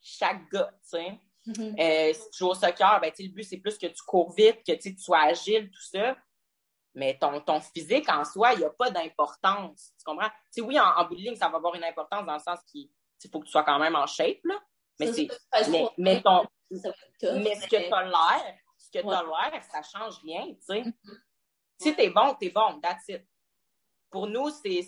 chaque gars, tu sais.
Mhm.
Euh, si tu joues au soccer, ben, tu sais, le but, c'est plus que tu cours vite, que tu sois agile, tout ça. Mais ton, ton physique en soi, il n'y a pas d'importance. Tu comprends? Tu sais, oui, en, en bout de ligne, ça va avoir une importance dans le sens qu'il il faut que tu sois quand même en shape, là. Mais, c'est, mais, mais, ton, mais ce que tu as l'air, ce que tu
Ouais.
as l'air, ça change rien, tu sais.
Mhm.
Si t'es bon, t'es bon, that's it. Pour nous, c'est,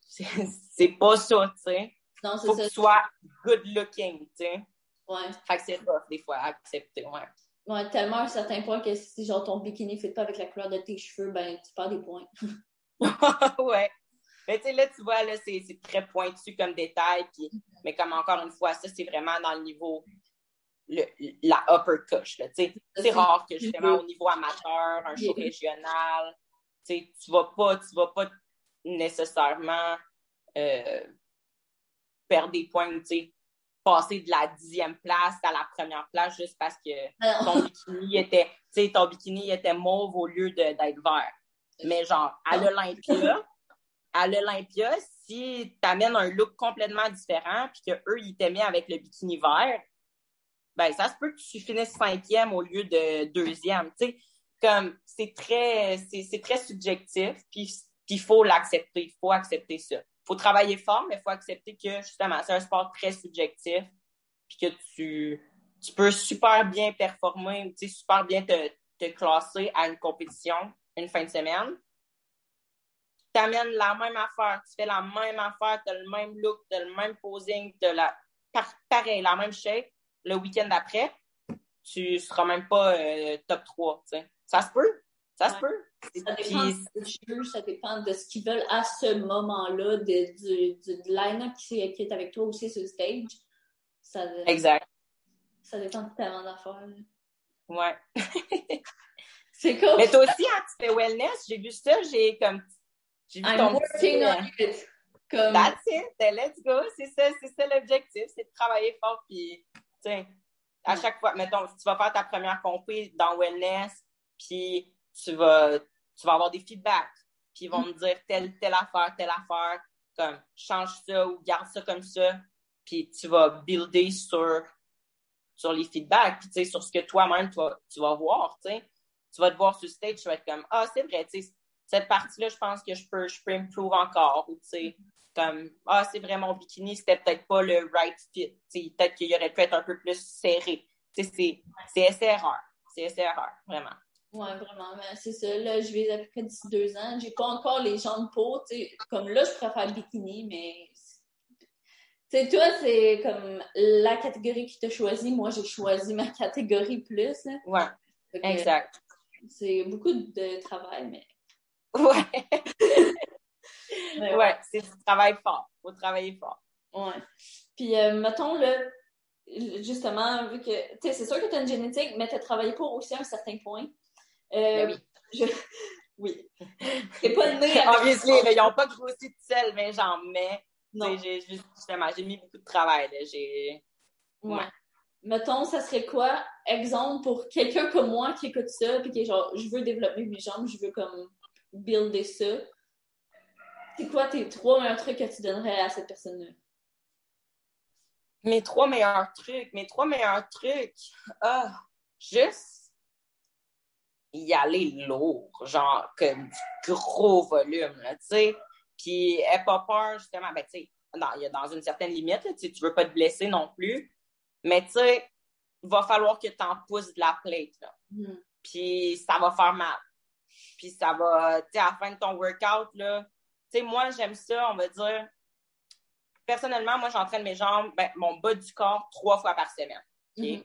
c'est, pas ça, tu sais.
Non, c'est
Faut que tu sois good looking, tu sais.
Ouais.
Fait que c'est des fois, accepter, ouais.
Ouais, tellement à un certain point que si genre ton bikini ne fit pas avec la couleur de tes cheveux, ben tu perds des points. <laughs> <laughs>
ouais. Mais tu sais, là, tu vois, là, c'est très pointu comme détail. Puis, mais comme encore une fois, ça, c'est vraiment dans le niveau, le, la upper couche. C'est rare que justement au niveau amateur, un show régional, tu tu vas pas, tu vas pas nécessairement euh, perdre des points, sais, passer de la dixième place à la première place juste parce que
Ah
ton bikini était, tu sais, ton bikini était mauve au lieu d'être vert. Mais genre, à l'Olympia, à l'Olympia, si t'amènes un look complètement différent puis que eux, ils t'aimaient avec le bikini vert, ben, ça se peut que tu finisses cinquième au lieu de deuxième, tu sais. Comme, c'est très, c'est très subjectif puis il faut l'accepter, il faut accepter ça. Faut travailler fort, mais il faut accepter que, justement, c'est un sport très subjectif puis que tu, tu peux super bien performer, tu sais, super bien te, classer à une compétition une fin de semaine. Tu amènes la même affaire, tu fais la même affaire, tu as le même look, tu as le même posing, tu la, par- pareil, la même shape. Le week-end d'après, tu seras même pas euh, top 3. tu sais. Ça se peut, ça se peut.
Ça
Puis-
dépend du jeu, ça dépend de ce qu'ils veulent à ce moment-là, de, du, du line-up qui, qui est avec toi aussi sur le stage. Ça,
Exact.
ça dépend de tellement d'affaires.
Ouais. <laughs>
C'est cool.
Mais toi aussi, hein, tu fais wellness, j'ai vu ça, j'ai comme. J'ai vu
I'm
ton
working
petit, euh,
on it. Comme,
That's it, let's go. C'est ça, c'est ça l'objectif, c'est de travailler fort. Puis, tu sais, à chaque fois, mettons, si tu vas faire ta première compé dans Wellness, puis tu vas, tu vas avoir des feedbacks, puis ils vont me dire telle, telle affaire, telle affaire, comme change ça ou garde ça comme ça, puis tu vas builder sur, sur les feedbacks, puis tu sais, sur ce que toi-même tu vas, tu vas voir, tu. Tu vas te voir sur stage, tu vas être comme, ah, c'est vrai, tu sais, cette partie-là, je pense que je peux, je peux encore, ou tu sais, comme ah c'est vrai mon bikini c'était peut-être pas le right fit peut-être qu'il aurait pu être un peu plus serré Tu sais, c'est c'est essai erreur c'est essai erreur vraiment
Ouais, vraiment. Mais c'est ça. Là, je vais à peu près d'ici deux ans. J'ai pas encore les jambes sais, Comme là, je préfère bikini, mais. Tu sais, toi, c'est comme la catégorie qui t'a choisi. Moi, j'ai choisi ma catégorie plus. là.
ouais
Fait que
exact
C'est beaucoup de travail, mais.
ouais
mais
ouais c'est du travail fort faut travailler fort
Ouais. Puis, euh, mettons, là, justement, vu que, tu sais, c'est sûr que tu as une génétique, mais tu as travaillé pour aussi à un certain point. Euh,
Ben oui.
je- <laughs> Oui. T'es pas <laughs>
obviously ils ont pas grossi tout seuls mais j'en mets
Non.
J'ai j'ai- justement j'ai mis beaucoup de travail là. j'ai
Ouais.
Ouais.
Mettons, ça serait quoi, exemple, pour quelqu'un comme moi qui écoute ça, puis qui est genre, je veux développer mes jambes, je veux comme builder ça. C'est quoi tes trois meilleurs trucs que tu donnerais à cette personne-là?
mes trois meilleurs trucs, mes trois meilleurs trucs, ah, juste y aller lourd, genre comme du gros volume, tu sais. Puis aie pas peur, justement, ben, tu sais, dans, il y a dans une certaine limite, là, tu veux pas te blesser non plus, mais tu sais, va falloir que tu en pousses de la plate, là.
Hmm.
Puis ça va faire mal. Puis ça va, tu sais, à la fin de ton workout, là, tu sais, moi, j'aime ça, on va dire, personnellement, moi, j'entraîne mes jambes, ben, mon bas du corps trois fois par semaine. OK?
Mhm.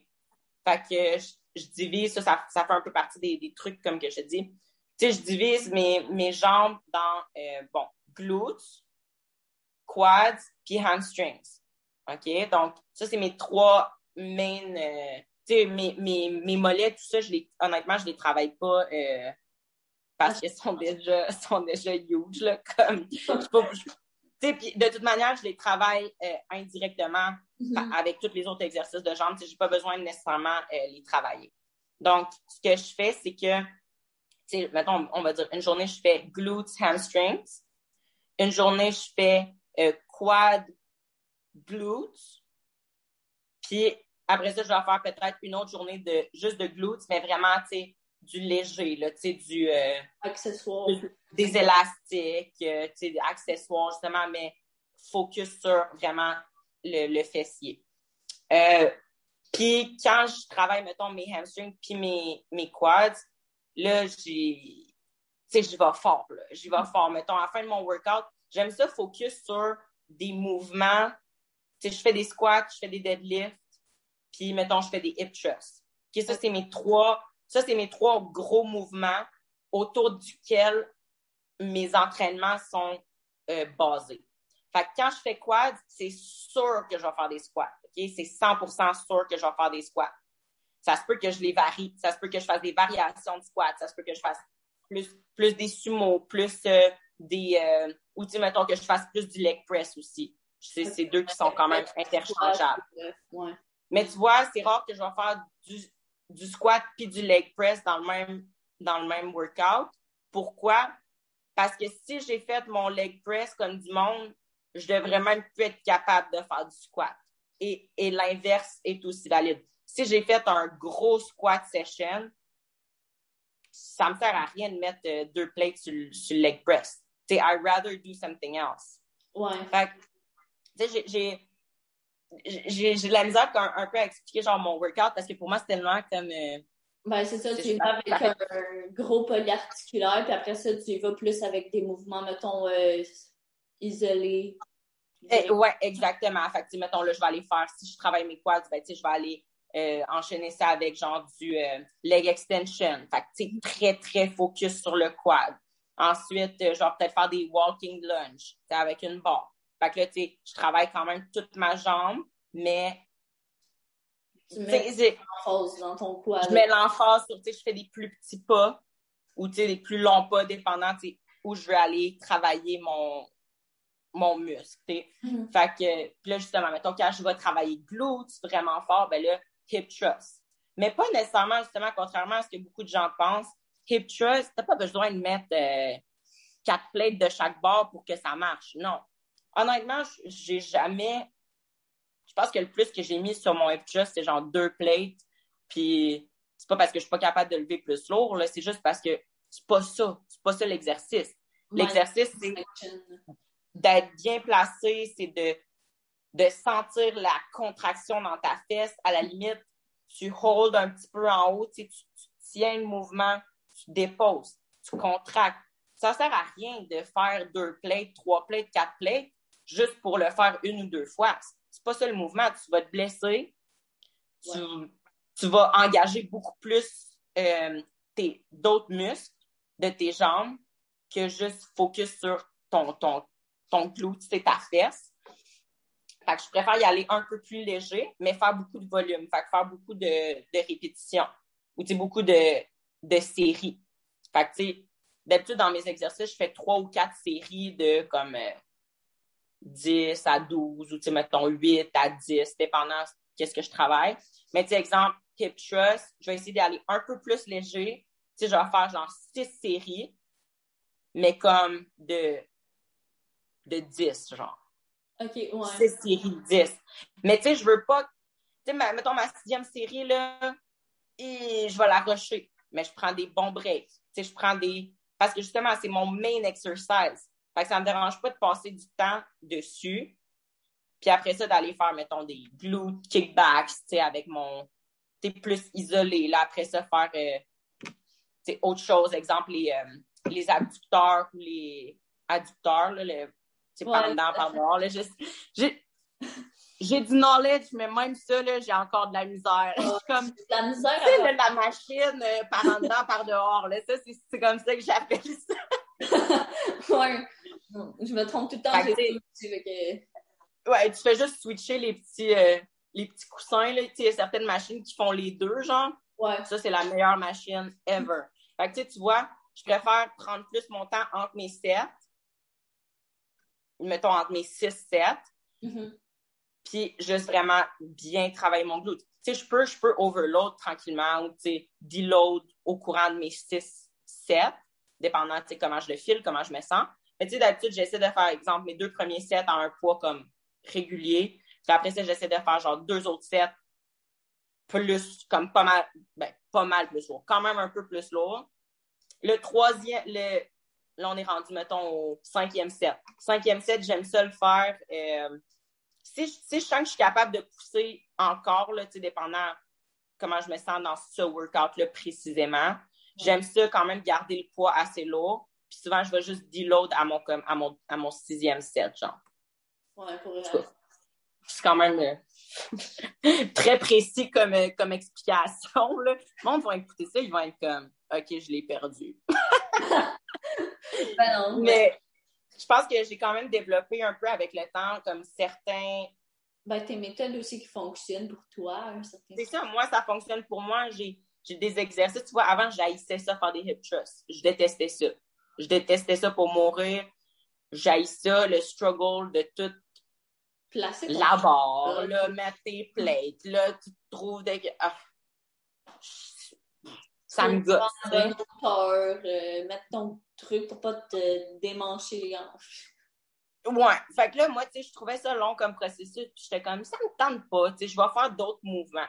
Fait que je, je divise, ça, ça, ça fait un peu partie des, des trucs comme que je te dis. Tu sais, je divise mes, mes jambes dans, euh, bon, glutes, quads, puis hamstrings. OK? Donc, ça, c'est mes trois main, euh, tu sais, mes, mes, mes mollets, tout ça, je les, honnêtement, je les travaille pas, euh, parce qu'ils sont déjà, <laughs> sont déjà huge, là, comme, je je- puis de toute manière, je les travaille euh, indirectement
Mhm.
avec tous les autres exercices de jambes. Sais, j'ai pas besoin de nécessairement euh, les travailler. Donc, ce que je fais, c'est que, mettons, on va dire, une journée, je fais glutes, hamstrings. Une journée, je fais euh, quad, glutes. Puis après ça, je vais faire peut-être une autre journée de juste de glutes, mais vraiment, tu sais, du léger, là, tu sais, du... euh,
Accessoires.
des élastiques, euh, tu sais, des accessoires, justement, mais focus sur vraiment le, le fessier. Euh, puis quand je travaille, mettons, mes hamstrings puis mes, mes quads, là, j'ai... Tu sais, j'y vais fort, là. J'y vais fort. Mettons, à la fin de mon workout, j'aime ça focus sur des mouvements. Tu sais, je fais des squats, je fais des deadlifts, puis, mettons, je fais des hip thrusts. OK, ça, c'est mes trois... Ça, c'est mes trois gros mouvements autour duquel mes entraînements sont euh, basés. Fait que quand je fais quad, c'est sûr que je vais faire des squats. OK? C'est 100% sûr que je vais faire des squats. Ça se peut que je les varie. Ça se peut que je fasse des variations de squats. Ça se peut que je fasse plus, plus des sumo, plus euh, des... Euh, ou sais, mettons que je fasse plus du leg press aussi. C'est ces deux qui sont quand même interchangeables.
Ouais.
Mais tu vois, c'est rare que je vais faire du, du squat puis du leg press dans le même, dans le même workout. Pourquoi? Parce que si j'ai fait mon leg press comme du monde, je devrais même plus être capable de faire du squat. Et, et l'inverse est aussi valide. Si j'ai fait un gros squat session, ça me sert à rien de mettre euh, deux plates sur, sur le leg press. T'sais, I'd rather do something else.
Ouais.
Fait j'ai, j'ai, de la misère un, un peu à expliquer genre mon workout parce que pour moi, c'est tellement comme. euh,
Ben, c'est ça, tu y vas avec un gros polyarticulaire, puis après ça, tu y vas plus avec des mouvements, mettons, euh, isolés.
Eh, ouais, exactement. Fait que, mettons, là, je vais aller faire, si je travaille mes quads, ben, tu sais, je vais aller euh, enchaîner ça avec genre du euh, leg extension. Fait que, tu sais, très, très focus sur le quad. Ensuite, euh, vais peut-être faire des walking lunge, avec une barre. Fait que là, tu sais, je travaille quand même toute ma jambe, mais,
Tu mets l'emphase dans ton
je mets l'emphase sur, tu sais, je fais des plus petits pas ou, tu sais, des plus longs pas, dépendant, tu sais, où je veux aller travailler mon, mon muscle, tu sais.
Mhm.
Fait que, puis là, justement, mettons, quand je vais travailler glutes vraiment fort, ben là, hip thrust. Mais pas nécessairement, justement, contrairement à ce que beaucoup de gens pensent, hip thrust, t'as pas besoin de mettre euh, quatre plates de chaque bord pour que ça marche. Non. Honnêtement, j'ai jamais, je pense que le plus que j'ai mis sur mon hip thrust, c'est genre deux plates, puis c'est pas parce que je suis pas capable de lever plus lourd, là, c'est juste parce que c'est pas ça, c'est pas ça l'exercice. L'exercice, c'est d'être bien placé, c'est de, de sentir la contraction dans ta fesse. À la limite, tu hold un petit peu en haut, tu, tu tiens le mouvement, tu déposes, tu contractes. Ça sert à rien de faire deux plates, trois plates, quatre plates, juste pour le faire une ou deux fois. C'est pas ça le mouvement. Tu vas te blesser, tu, tu vas engager beaucoup plus euh, d'autres muscles de tes jambes que juste focus sur ton, ton, ton glute, c'est ta fesse. Fait que je préfère y aller un peu plus léger, mais faire beaucoup de volume. Fait que faire beaucoup de, de répétitions. Ou, beaucoup de, de séries. Fait que, d'habitude, dans mes exercices, je fais trois ou quatre séries de comme euh, 10 à 12 ou, tu sais, mettons 8 à 10, dépendant qu'est-ce que je travaille. Mais, tu exemple, hip thrust, je vais essayer d'aller un peu plus léger. Tu sais, je vais faire genre six séries, mais comme de, de 10, genre.
Ok, ouais.
C'est série 10. Mais tu sais, je veux pas. Tu sais, mettons ma sixième série, là, et je vais la rusher. Mais je prends des bons breaks. Tu sais, je prends des. Parce que justement, c'est mon main exercise. Fait que ça me dérange pas de passer du temps dessus. Puis après ça, d'aller faire, mettons, des glutes, kickbacks, tu sais, avec mon. Tu sais, plus isolé. Là, après ça, faire. euh, tu sais, autre chose. Exemple, les, euh, les abducteurs ou les adducteurs, là, le, tu sais, par
Ouais.
dedans, par dehors, là. je- J'ai j'ai du knowledge, mais même ça, là, j'ai encore de la misère. <laughs> Comme, tu
La misère
sais,
à
là, la machine euh, par en dedans, par dehors, là. Ça, c'est comme ça que j'appelle ça.
Ouais. Je me trompe tout le temps.
Fait que, Ouais, tu fais juste switcher les petits, euh, les petits coussins, là. Il y a certaines machines qui font les deux, genre.
Ouais.
Ça, c'est la meilleure machine ever. Fait que, tu vois, je préfère prendre plus mon temps entre mes sets, mettons entre mes six sets,
Mhm.
puis juste vraiment bien travailler mon glute. Tu sais, je peux, je peux overload tranquillement ou, tu sais, deload au courant de mes six sets, dépendant, tu sais, comment je le file, comment je me sens. Mais tu sais, d'habitude, j'essaie de faire, exemple, mes deux premiers sets à un poids comme régulier. Puis après ça, j'essaie de faire genre deux autres sets plus, comme pas mal, ben, pas mal plus lourd, quand même un peu plus lourd. Le troisième, le, là, on est rendu, mettons, au cinquième set. Cinquième set, j'aime ça le faire. euh, si, si je sens que je suis capable de pousser encore, là, dépendant comment je me sens dans ce workout-là précisément, j'aime ça quand même garder le poids assez lourd. Puis souvent, je vais juste deload à mon, comme, à mon, à mon sixième set, genre.
Ouais, pour
C'est quand même euh, <laughs> très précis comme, euh, comme explication. Là. Le monde va écouter ça, ils vont être comme OK, je l'ai perdu. <laughs>
Ben non.
Mais je pense que j'ai quand même développé un peu avec le temps comme certains.
Ben, tes méthodes aussi qui fonctionnent pour toi,
C'est ça, moi, ça fonctionne pour moi. J'ai j'ai des exercices. Tu vois, avant, j'haïssais ça faire des hip thrusts. Je détestais ça. Je détestais ça pour mourir. J'haïs ça, le struggle de tout
placer
La barre, là, mettre tes plates, là, tu te trouves des... Ah. Ça me gosse.
hauteur, euh, mettre ton truc pour pas te démancher les hanches.
Ouais. Fait que là, moi, tu sais, je trouvais ça long comme processus. Puis j'étais comme, ça me tente pas, tu sais, je vais faire d'autres mouvements.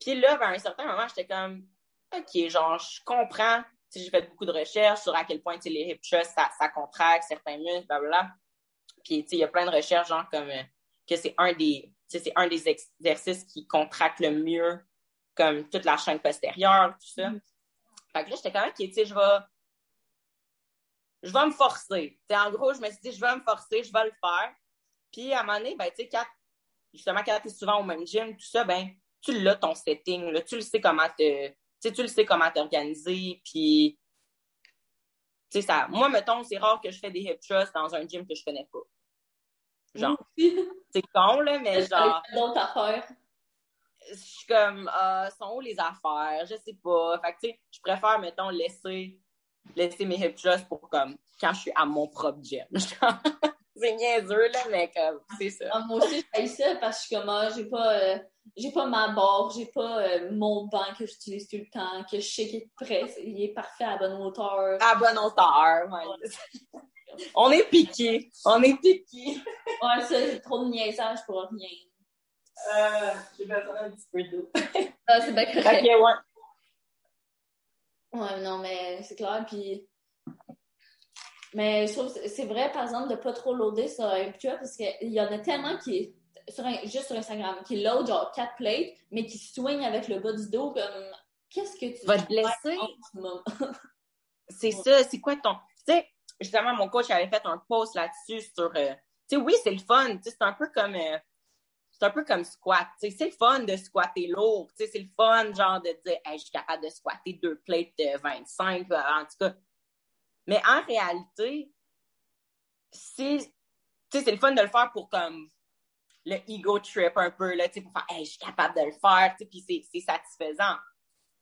Puis là, à un certain moment, j'étais comme, OK, genre, je comprends. J'ai fait beaucoup de recherches sur à quel point, les hip thrusts, ça, ça contracte certains muscles, blablabla. Puis, tu sais, il y a plein de recherches, genre, comme, euh, que c'est un des, tu sais, c'est un des exercices qui contracte le mieux, comme toute la chaîne postérieure, tout ça. Fait que là, j'étais quand même, OK, tu sais, je vais, je vais me forcer. Tu sais, en gros, je me suis dit, je vais me forcer, je vais le faire. Puis, à un moment donné, ben, tu sais, quand, justement, quand tu es souvent au même gym, tout ça, ben, tu l'as ton setting, là, tu le sais comment te, tu sais, tu le sais comment t'organiser, puis, tu sais, ça, moi, mettons, c'est rare que je fais des hip thrusts dans un gym que je connais pas. Genre, <laughs> c'est con, là, mais genre,
D'autres affaires.
je suis comme, euh, sont où les affaires? Je sais pas. Fait que, tu sais, je préfère, mettons, laisser, laisser mes hip thrusts pour, comme, quand je suis à mon propre gym. <laughs> c'est niaiseux, là, mais comme, c'est ça.
Ah, moi aussi, je fais ça parce que comme, ah, j'ai pas, euh, j'ai pas ma barre, j'ai pas euh, mon banc que j'utilise tout le temps, que je sais qu'il est prêt, il est parfait à bonne hauteur.
À bonne hauteur, ouais. On est piqué. On est piqué.
Ouais, ça, c'est trop de niaisage pour rien.
Euh, j'ai besoin d'un petit peu d'eau.
Ah, c'est bien
Ok,
correct.
ouais.
Ouais, non, mais c'est clair, puis... Mais je trouve que c'est vrai, par exemple, de pas trop loader sur un picture, parce qu'il y en a tellement qui, sur un- juste sur Instagram, qui load genre 4 plates, mais qui swing avec le bas du dos comme... Qu'est-ce que tu
vas te blesser. <laughs> C'est ça, c'est quoi ton. Tu sais, justement, mon coach avait fait un post là-dessus sur. euh, Tu sais, oui, c'est le fun. Tu sais, c'est un peu comme. euh, c'est un peu comme squat. Tu sais, c'est le fun de squatter lourd. Tu sais, c'est le fun, genre, de dire, hey, je suis capable de squatter deux plates de 25, euh, en tout cas. Mais en réalité, c'est. Le fun de le faire pour comme le ego trip un peu, là, tu sais, pour faire, hey, je suis capable de le faire, puis c'est- c'est satisfaisant.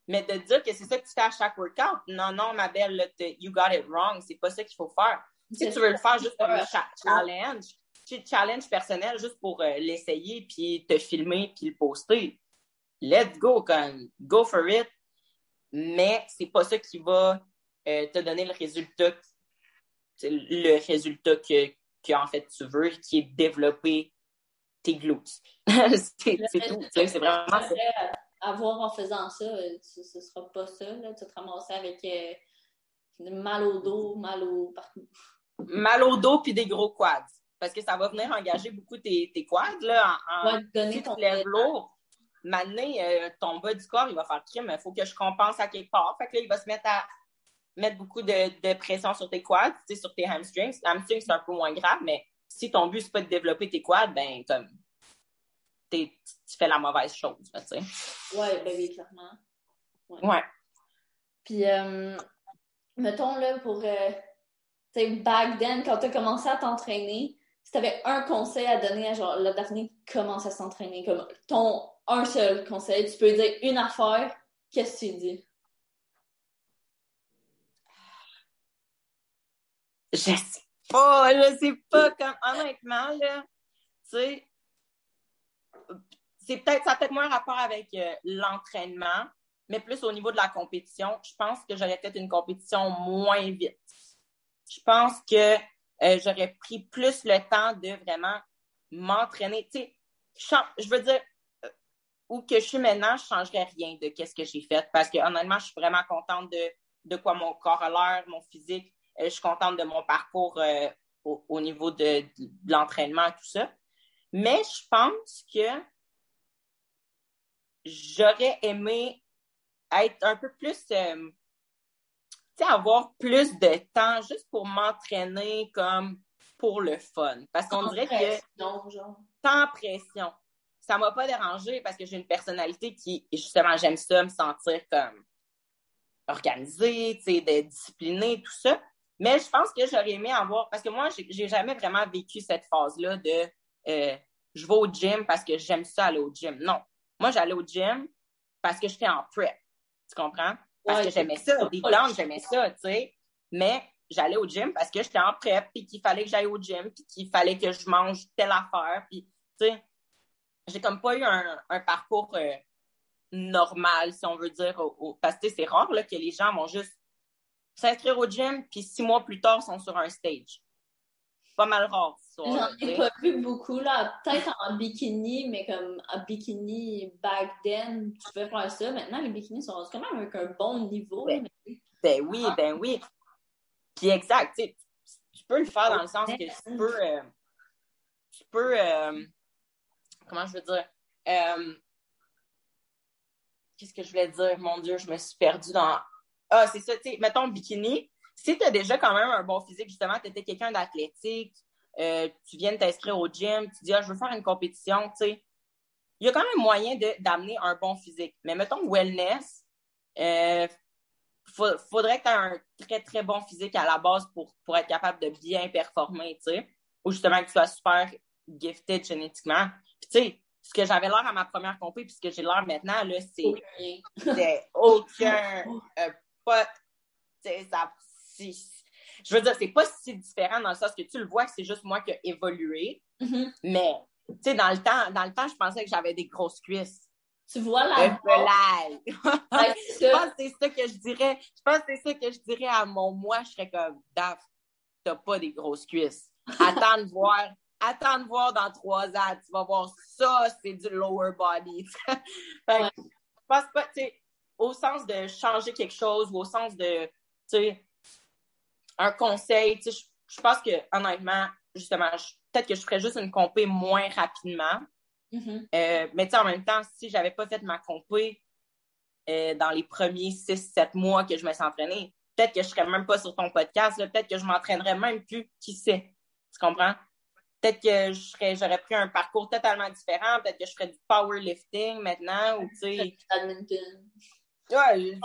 Mais de dire que c'est ça que tu fais à chaque workout, non, non, ma belle, là, you got it wrong, c'est pas ça qu'il faut faire. Si tu veux le faire juste comme un cha- challenge, challenge personnel juste pour euh, l'essayer, puis te filmer, puis le poster, let's go, comme, go for it. Mais c'est pas ça qui va euh, te donner le résultat, le résultat que, que, en fait, tu veux, qui est développer tes glutes. <laughs> c'est tout, c'est vraiment ça.
Après, à voir en faisant ça, euh, ce, ce sera pas ça. Là. Tu vas te ramasser avec euh, mal au dos, mal au partout.
mal au dos puis des gros quads. Parce que ça va venir engager beaucoup tes, tes quads, là, en, en-
donner
si tu
ton
te lèves lourd. Maintenant, euh, ton bas du corps, il va faire crime, il faut que je compense à quelque part. Fait que là, il va se mettre à mettre beaucoup de, de pression sur tes quads, tu sais, sur tes hamstrings. Hamstrings, c'est un peu moins grave, mais si ton but, c'est pas de développer tes quads, ben, comme, tu fais la mauvaise chose, là, tu sais.
Ouais, ben oui, clairement.
Ouais.
Puis, euh, mettons, là, pour, euh, tu sais, back then, quand tu as commencé à t'entraîner, si tu avais un conseil à donner à genre la Daphné qui commence à s'entraîner, comme ton un seul conseil, tu peux dire une affaire, qu'est-ce que tu dis?
Je sais pas, je sais pas comme honnêtement là, tu sais c'est peut-être ça a peut-être moins rapport avec euh, l'entraînement, mais plus au niveau de la compétition, je pense que j'aurais peut-être une compétition moins vite. Je pense que euh, j'aurais pris plus le temps de vraiment m'entraîner, tu sais, je veux dire euh, où que je suis maintenant, je changerais rien de qu'est-ce que j'ai fait parce que honnêtement, je suis vraiment contente de de quoi mon corps a l'air, mon physique. Euh, je suis contente de mon parcours euh, au, au niveau de, de l'entraînement, tout ça. Mais je pense que j'aurais aimé être un peu plus, euh, avoir plus de temps juste pour m'entraîner comme pour le fun. Parce qu'on dirait que
genre.
sans pression, ça m'a pas dérangé parce que j'ai une personnalité qui, justement, j'aime ça, me sentir comme organisée, disciplinée, tout ça. Mais je pense que j'aurais aimé avoir, parce que moi, j'ai jamais vraiment vécu cette phase-là de euh, je vais au gym parce que j'aime ça aller au gym. Non. Moi, j'allais au gym parce que j'étais en prep. Tu comprends? Parce
Ouais,
que j'aimais ça. Deep down, j'aimais ça, tu sais. Mais j'allais au gym parce que j'étais en prep, puis qu'il fallait que j'aille au gym, puis qu'il fallait que je mange telle affaire, puis tu sais, j'ai comme pas eu un, un parcours euh, normal, si on veut dire, parce que c'est rare là, que les gens vont juste s'inscrire au gym, puis six mois plus tard, sont sur un stage. Pas mal rare.
J'en ai pas vu beaucoup, là. Peut-être en bikini, mais comme en bikini back then, tu peux faire ça. Maintenant, les bikinis sont quand même avec un bon niveau.
Ben, ben oui, ben oui. Puis exact, tu tu peux le faire dans le sens que tu peux. Euh, tu peux. Euh, comment je veux dire? Euh, qu'est-ce que je voulais dire? Mon Dieu, je me suis perdue dans. Ah, c'est ça, tu sais, mettons bikini. Si tu as déjà quand même un bon physique, justement, tu étais quelqu'un d'athlétique, tu viens de t'inscrire au gym, tu dis, ah, je veux faire une compétition, tu sais, il y a quand même moyen d'amener un bon physique. Mais mettons wellness, euh, faudrait que tu aies un très, très bon physique à la base pour, pour être capable de bien performer, tu sais, ou justement que tu sois super gifted génétiquement. Puis, tu sais, ce que j'avais l'air à ma première compé, puis ce que j'ai l'air maintenant, là, c'est aucun, euh, pas, ça, je veux dire, c'est pas si différent dans le sens que tu le vois que c'est juste moi qui ai évolué,
mm-hmm.
mais, tu sais, dans le temps, dans le temps, je pensais que j'avais des grosses cuisses.
Tu vois la <laughs>
je pense que c'est ça que je dirais. Je pense que c'est ça que je dirais à mon moi. Je serais comme, Daf, t'as pas des grosses cuisses. Attends de voir. Attends de voir dans trois ans. Tu vas voir ça, c'est du lower body. <laughs> fait je pense pas, tu sais, au sens de changer quelque chose ou au sens de, tu sais, un conseil, tu sais, je, pense que, honnêtement, justement, peut-être que je ferais juste une compé moins rapidement
Mm-hmm.
Euh, mais en même temps, si j'avais pas fait ma compé euh, dans les premiers 6-7 mois que je me suis entraînée, peut-être que je serais même pas sur ton podcast, peut-être que je m'entraînerais même plus, qui sait? Tu comprends? Peut-être que j'aurais pris un parcours totalement différent, peut-être que je ferais du powerlifting maintenant, ou tu sais. Ouais,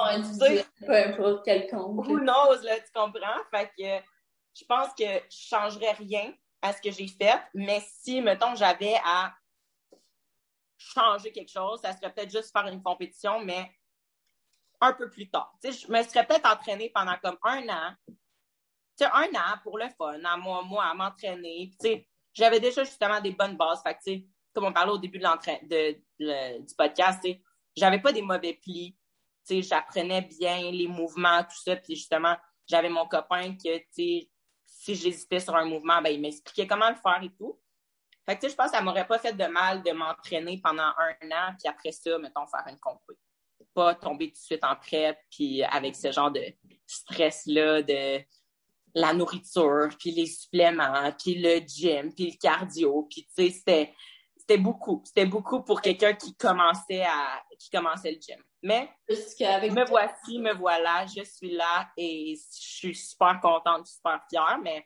peu importe quelconque.
Who knows, là, tu comprends? Fait que je pense que je changerais rien à ce que j'ai fait, mais si, mettons, j'avais à changer quelque chose, ça serait peut-être juste faire une compétition, mais un peu plus tard. je me serais peut-être entraînée pendant comme un an. un an pour le fun, à moi, moi, à m'entraîner. J'avais déjà justement des bonnes bases. Fait comme on parlait au début de du podcast, j'avais pas des mauvais plis. J'apprenais bien les mouvements, tout ça. Puis justement, j'avais mon copain que si j'hésitais sur un mouvement, ben, il m'expliquait comment le faire et tout. Fait que, je pense que ça m'aurait pas fait de mal de m'entraîner pendant un an, puis après ça, mettons, faire une compé. Pas tomber tout de suite en prep, puis avec ce genre de stress-là, de la nourriture, puis les suppléments, puis le gym, puis le cardio, puis tu sais, c'était, c'était beaucoup. C'était beaucoup pour quelqu'un qui commençait à qui commençait le gym. Mais me voici, me voilà, je suis là et je suis super contente, super fière, mais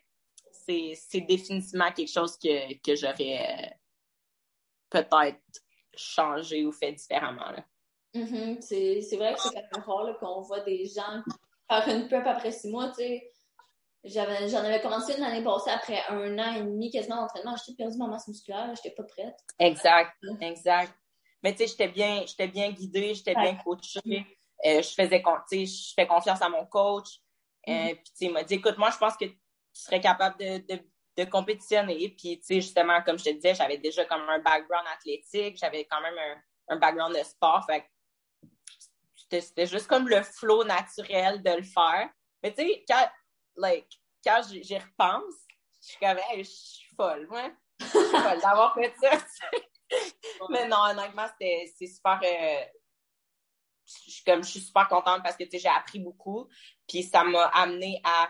c'est définitivement quelque chose que, que j'aurais euh, peut-être changé ou fait différemment.
Mm-hmm. C'est vrai que c'est quand même rare qu'on voit des gens faire une prep après six mois. J'en avais, commencé une année passée après un an et demi quasiment d'entraînement. J'étais perdu ma masse musculaire, j'étais pas prête.
Exact, exact. Mais tu sais, j'étais bien, bien guidée, j'étais bien coachée. Euh, je faisais, je fais confiance à mon coach. Euh, mm-hmm. Puis il m'a dit, écoute, moi, je pense que tu serais capable de, de, compétitionner. Puis, tu sais, justement, comme je te disais, j'avais déjà comme un background athlétique, j'avais quand même un, un, background de sport. Fait c'était juste comme le flow naturel de le faire. Mais tu sais, quand, like, quand j'y repense, je suis comme, je suis folle, moi. Je suis folle d'avoir fait ça. <laughs> Mais non, honnêtement, c'est super. Euh, je, suis comme, je suis super contente parce que j'ai appris beaucoup. Puis ça m'a amené à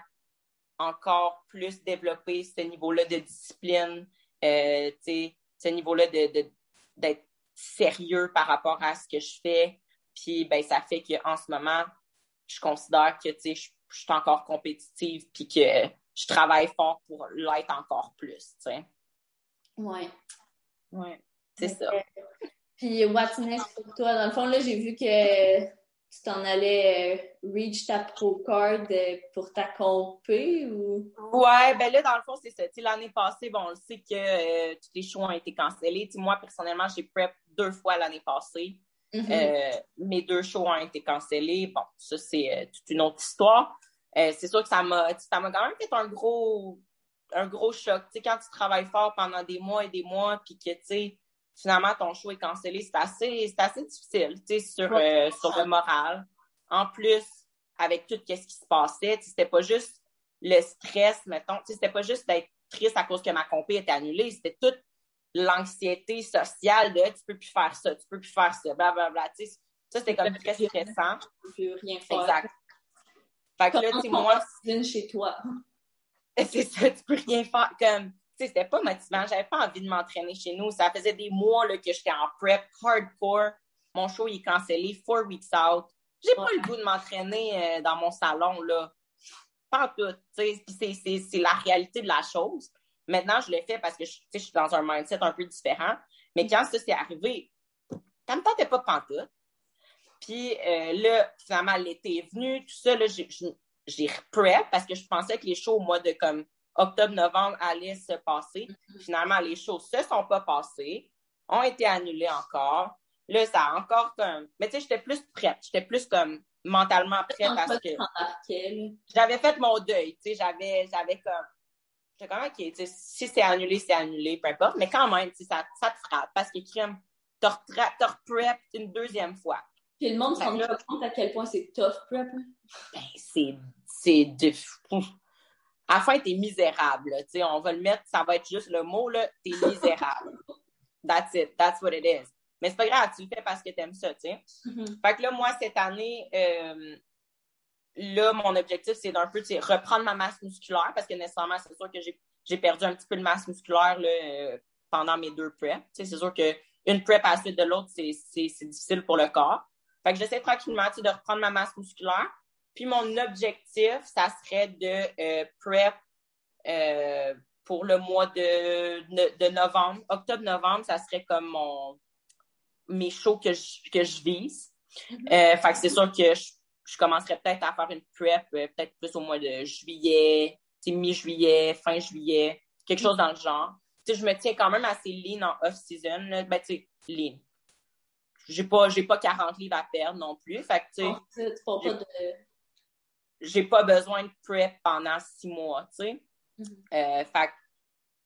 encore plus développer ce niveau-là de discipline, euh, ce niveau-là d'être de, sérieux par rapport à ce que je fais. Puis ben, ça fait qu'en ce moment, je considère que je, je suis encore compétitive puis que je travaille fort pour l'être encore plus.
Oui.
Ouais. Ouais, c'est ça.
Puis, what's next pour toi? Dans le fond, là, j'ai vu que tu t'en allais euh, reach ta pro card euh, pour ta compé ou?
Ouais, ben là, dans le fond, c'est ça. L'année passée, bon, on le sait que euh, tous les choix ont été cancellés. moi, personnellement, j'ai prep deux fois l'année passée. Mm-hmm. mes deux shows ont été cancellés. Bon, ça, c'est toute une autre histoire. c'est sûr que ça m'a, ça m'a quand même fait un gros, un gros choc. Tu sais, quand tu travailles fort pendant des mois et des mois, puis que, tu sais, finalement, ton show est cancellé, c'est assez, c'est assez difficile, tu sais, sur, euh, sur le moral. En plus, avec tout ce qui se passait, c'était pas juste le stress, mettons, tu sais, c'était pas juste d'être triste à cause que ma compé était annulée, c'était toute l'anxiété sociale de tu peux plus faire ça, tu peux plus faire ça, blablabla, tu sais. Ça, c'était comme très stressant.
Tu peux rien faire.
Exact. Fait que là, tu sais, moi.
chez toi? <laughs>
C'est ça, tu peux rien faire. Comme, c'était pas motivant. J'avais pas envie de m'entraîner chez nous. Ça faisait des mois là, que j'étais en prep hardcore. Mon show il est cancellé, four weeks out. J'ai pas le goût de m'entraîner euh, dans mon salon, là. Pas tout. C'est la réalité de la chose. Maintenant, je l'ai fait parce que je, suis dans un mindset un peu différent. Mais quand ça s'est arrivé, ça me tentait pas pantoute. Puis euh, là, finalement, l'été est venu, tout ça, j'ai prep parce que je pensais que les shows au mois de comme octobre-novembre allaient se passer. Mm-hmm. Finalement, les shows se sont pas passés, ont été annulés encore. Là, ça a encore comme. Mais tu sais, j'étais plus prête. J'étais plus comme mentalement prête parce que. J'avais fait mon deuil, tu sais, j'avais, j'avais comme. J'étais comme, OK, si c'est annulé, c'est annulé, peu importe. Mais quand même, ça, ça te frappe parce que crime, t'as prep une deuxième fois.
Puis le monde se rend compte à quel point c'est tough prep. Hein.
Ben, c'est, c'est de À la fin, t'es misérable. on va le mettre, ça va être juste le mot, là, t'es <laughs> misérable. That's it. That's what it is. Mais c'est pas grave, tu le fais parce que t'aimes ça, tu sais. Mm-hmm. Fait que là, moi, cette année, euh, là, mon objectif, c'est d'un peu, reprendre ma masse musculaire parce que nécessairement, c'est sûr que j'ai, perdu un petit peu de masse musculaire là, euh, pendant mes deux preps. C'est sûr qu'une prep à la suite de l'autre, c'est, c'est, c'est difficile pour le corps. Fait que j'essaie tranquillement de reprendre ma masse musculaire. Puis mon objectif, ça serait de euh, prep euh, pour le mois de, de novembre. Octobre-novembre, ça serait comme mon mes shows que je, que je vise. Mm-hmm. Euh, fait que c'est sûr que je, je commencerai peut-être à faire une prep peut-être plus au mois de juillet, mi-juillet, fin juillet, quelque chose dans le genre. sais, je me tiens quand même assez lean en off-season. Ben, tu sais, lean j'ai pas j'ai pas 40 livres à perdre non plus. Fait que, tu sais, j'ai pas besoin de prep pendant six mois, tu sais. Mm-hmm. Euh, fait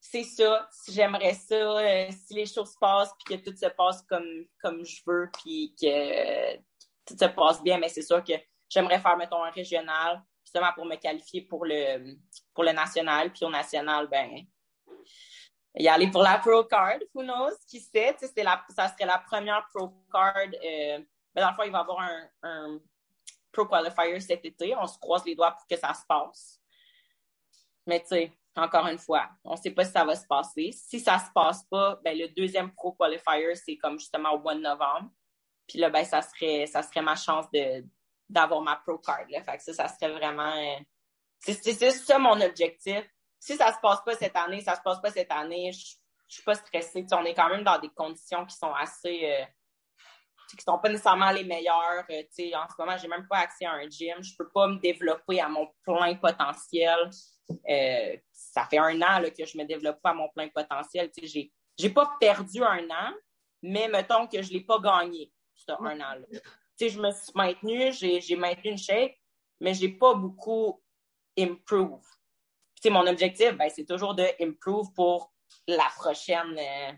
c'est ça. Si j'aimerais ça, euh, si les choses passent puis que tout se passe comme, comme je veux puis que tout se passe bien, mais c'est sûr que j'aimerais faire, mettons, un régional justement pour me qualifier pour le, pour le national. Puis au national, ben, y aller pour la Pro Card, who knows, qui sait, c'est la, ça serait la première Pro Card. Euh, mais dans le fond, il va y avoir un, un, Pro Qualifier cet été. On se croise les doigts pour que ça se passe. Mais tu sais, encore une fois, on ne sait pas si ça va se passer. Si ça se passe pas, ben, le deuxième Pro Qualifier, c'est comme justement au mois de novembre. Puis là, ben, ça serait, ça serait ma chance de, d'avoir ma Pro Card. Fait que ça, ça serait vraiment... Euh, c'est, c'est ça mon objectif si ça se passe pas cette année, ça se passe pas cette année, je, je suis pas stressée. on est quand même dans des conditions qui sont assez euh, qui sont pas nécessairement les meilleures. Euh, en ce moment, j'ai même pas accès à un gym. Je peux pas me développer à mon plein potentiel. Euh, ça fait un an là, que je me développe pas à mon plein potentiel. J'ai, j'ai pas perdu un an, mais mettons que je l'ai pas gagné, ce un an-là. Je me suis maintenue, j'ai, j'ai maintenu une shape, mais j'ai pas beaucoup improve mon objectif, ben, c'est toujours de improve pour la prochaine, euh,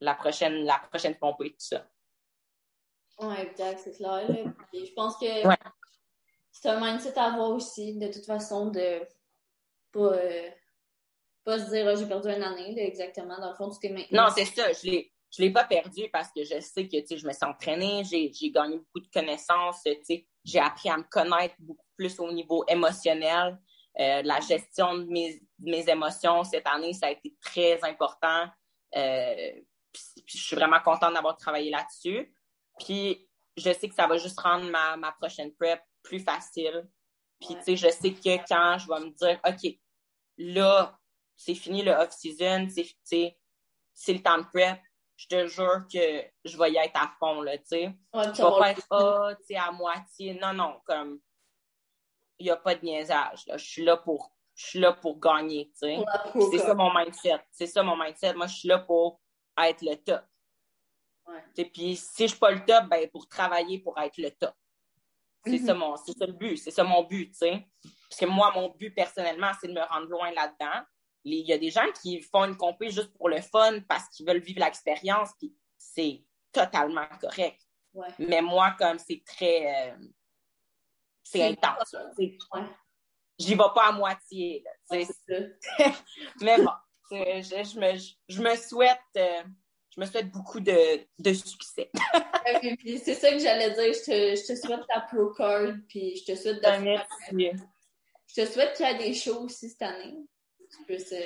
la prochaine, la prochaine pompe et tout ça.
Oui, exact, c'est clair. je pense que c'est un mindset à avoir aussi, de toute façon, de pas, euh, pas se dire oh, j'ai perdu une année, exactement. Dans le fond, tu t'es maintenu.
Non, c'est ça. Je l'ai. Je l'ai pas perdu parce que je sais que je me suis entraînée, j'ai gagné beaucoup de connaissances, j'ai appris à me connaître beaucoup plus au niveau émotionnel. Euh, la gestion de mes, mes, émotions cette année, ça a été très important. Euh, je suis vraiment contente d'avoir travaillé là-dessus. Puis, je sais que ça va juste rendre ma, ma prochaine prep plus facile. Puis, tu sais, je sais que quand je vais me dire, OK, là, c'est fini le off-season, c'est le temps de prep, je te jure que je vais y être à fond, là, tu sais. Ouais, je vais pas être, oh, tu sais, à moitié. Non, non, comme, il n'y a pas de niaisage. Je suis là pour je suis là pour gagner, tu sais. C'est ça mon mindset. C'est ça mon mindset. Moi, je suis là pour être le top. Puis si je suis pas le top, ben pour travailler pour être le top. C'est ça, mon, ça le but, c'est ça mon but, tu sais. Parce que moi, mon but personnellement, c'est de me rendre loin là-dedans. Il y a des gens qui font une compé juste pour le fun parce qu'ils veulent vivre l'expérience, puis c'est totalement correct.
Ouais.
Mais moi, comme c'est très. euh, c'est intense.
Ouais.
J'y vais pas à moitié. là,
ça. <laughs>
Mais bon, je me, je me souhaite. euh, je me souhaite beaucoup de, de succès. <laughs>
Puis- c'est ça que j'allais dire. Je te, je te souhaite ta pro card, puis je te souhaite de
Merci.
Je te souhaite qu'il y ait des shows aussi cette année. Tu peux se...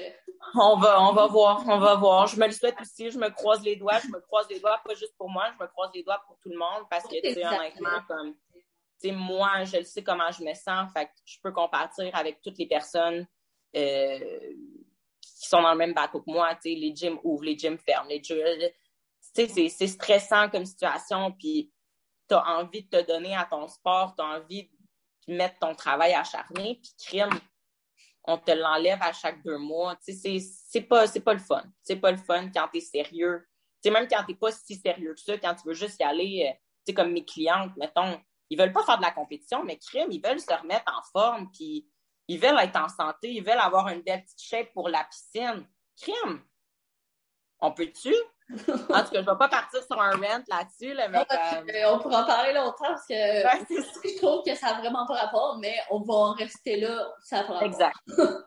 On va, on va voir, on va voir. Je me le souhaite aussi, je me croise les doigts, je me croise les doigts, pas juste pour moi, je me croise les doigts pour tout le monde parce que, tu sais, honnêtement, comme, tu sais, moi, je le sais comment je me sens, fait que je peux compatir avec toutes les personnes euh, qui sont dans le même bateau que moi, tu sais, les gyms ouvrent, les gyms ferment, les gyms, tu sais, c'est- stressant comme situation, puis t'as envie de te donner à ton sport, t'as envie de mettre ton travail acharné, puis crime, on te l'enlève à chaque deux mois. Tu sais, c'est, pas, pas le fun. C'est pas le fun quand t'es sérieux. Tu sais, même quand t'es pas si sérieux que ça, quand tu veux juste y aller, euh, tu sais, comme mes clientes, mettons, ils veulent pas faire de la compétition, mais crime, ils veulent se remettre en forme, puis ils veulent être en santé, ils veulent avoir une belle petite shape pour la piscine. Crime! On peut-tu? En tout cas, je vais pas partir sur un rant là-dessus, là, mais comme...
Euh, on pourra en parler longtemps parce que
Ouais,
je trouve que ça n'a vraiment pas rapport, mais on va en rester là. Ça n'a pas rapport.
Exact.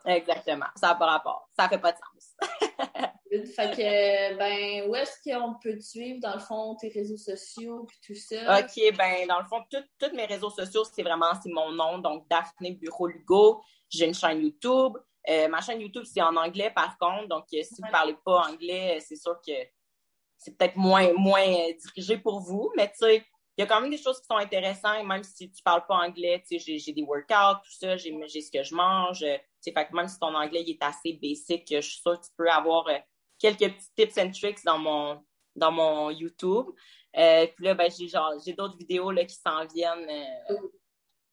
Exactement. Ça n'a pas rapport. Ça fait pas de sens. <laughs>
Fait que, ben, où est-ce qu'on peut te suivre, dans le fond, tes réseaux sociaux puis tout ça?
OK, ben dans le fond, tous mes réseaux sociaux, c'est vraiment c'est mon nom, donc Daphné Bureau Lugo. J'ai une chaîne YouTube. Euh, ma chaîne YouTube, c'est en anglais par contre, donc euh, si vous
Ouais.
parlez pas anglais, euh, c'est sûr que c'est peut-être moins, moins euh, dirigé pour vous, mais tu sais, il y a quand même des choses qui sont intéressantes, même si tu parles pas anglais, tu sais, j'ai- des workouts, tout ça, j'ai ce que je mange, euh, tu sais, fait que même si ton anglais il est assez basic, euh, je suis sûre que tu peux avoir euh, quelques petits tips and tricks dans mon, dans mon YouTube. Euh, puis là, ben, j'ai genre, j'ai d'autres vidéos là, qui s'en viennent euh,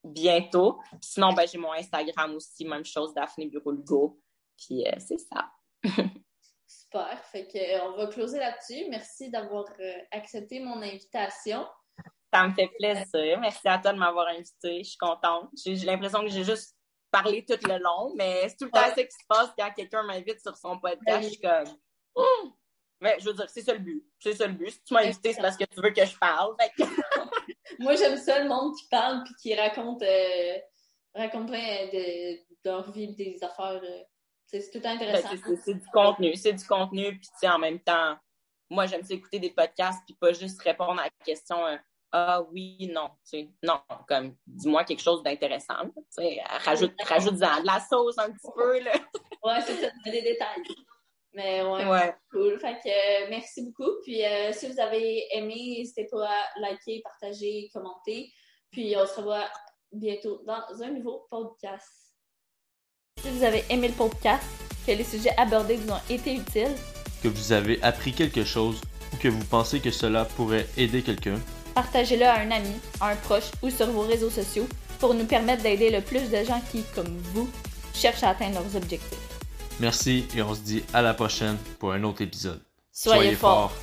bientôt. Sinon, ben, j'ai mon Instagram aussi, même chose, Daphné Bureau Lugo. Puis euh, c'est ça. <laughs>
Super. Fait que, on va closer là-dessus. Merci d'avoir accepté mon invitation.
Ça me fait plaisir. Merci à toi de m'avoir invité. Je suis contente. J'ai j'ai l'impression que j'ai juste parlé tout le long, mais c'est tout le temps ça qui se passe quand quelqu'un m'invite sur son podcast. Je suis comme. Mais je veux dire, c'est ça le but. C'est ça le but. Si tu m'as invité, c'est parce que tu veux que je parle. Que- <laughs>
Moi, j'aime ça, le monde qui parle puis qui raconte, euh, raconte plein de, de leur vie, des affaires. euh, c'est tout le temps
Ben,
intéressant.
c'est- du contenu, c'est du contenu, puis en même temps, moi, j'aime ça écouter des podcasts, puis pas juste répondre à la question euh, Ah oui, non, non, comme, dis-moi quelque chose d'intéressant, rajoute, rajoute-en de la sauce un petit peu, là.
Ouais, c'est ça, des détails. Mais ouais,
Ouais.
cool. Fait que euh, merci beaucoup. Puis euh, si vous avez aimé, n'hésitez pas à liker, partager, commenter. Puis on se revoit bientôt dans un nouveau podcast. Si vous avez aimé le podcast, que les sujets abordés vous ont été utiles,
Que vous avez appris quelque chose ou que vous pensez que cela pourrait aider quelqu'un,
partagez-le à un ami, à un proche ou sur vos réseaux sociaux pour nous permettre d'aider le plus de gens qui, comme vous, cherchent à atteindre leurs objectifs.
Merci et on se dit à la prochaine pour un autre épisode.
Soyez, forts.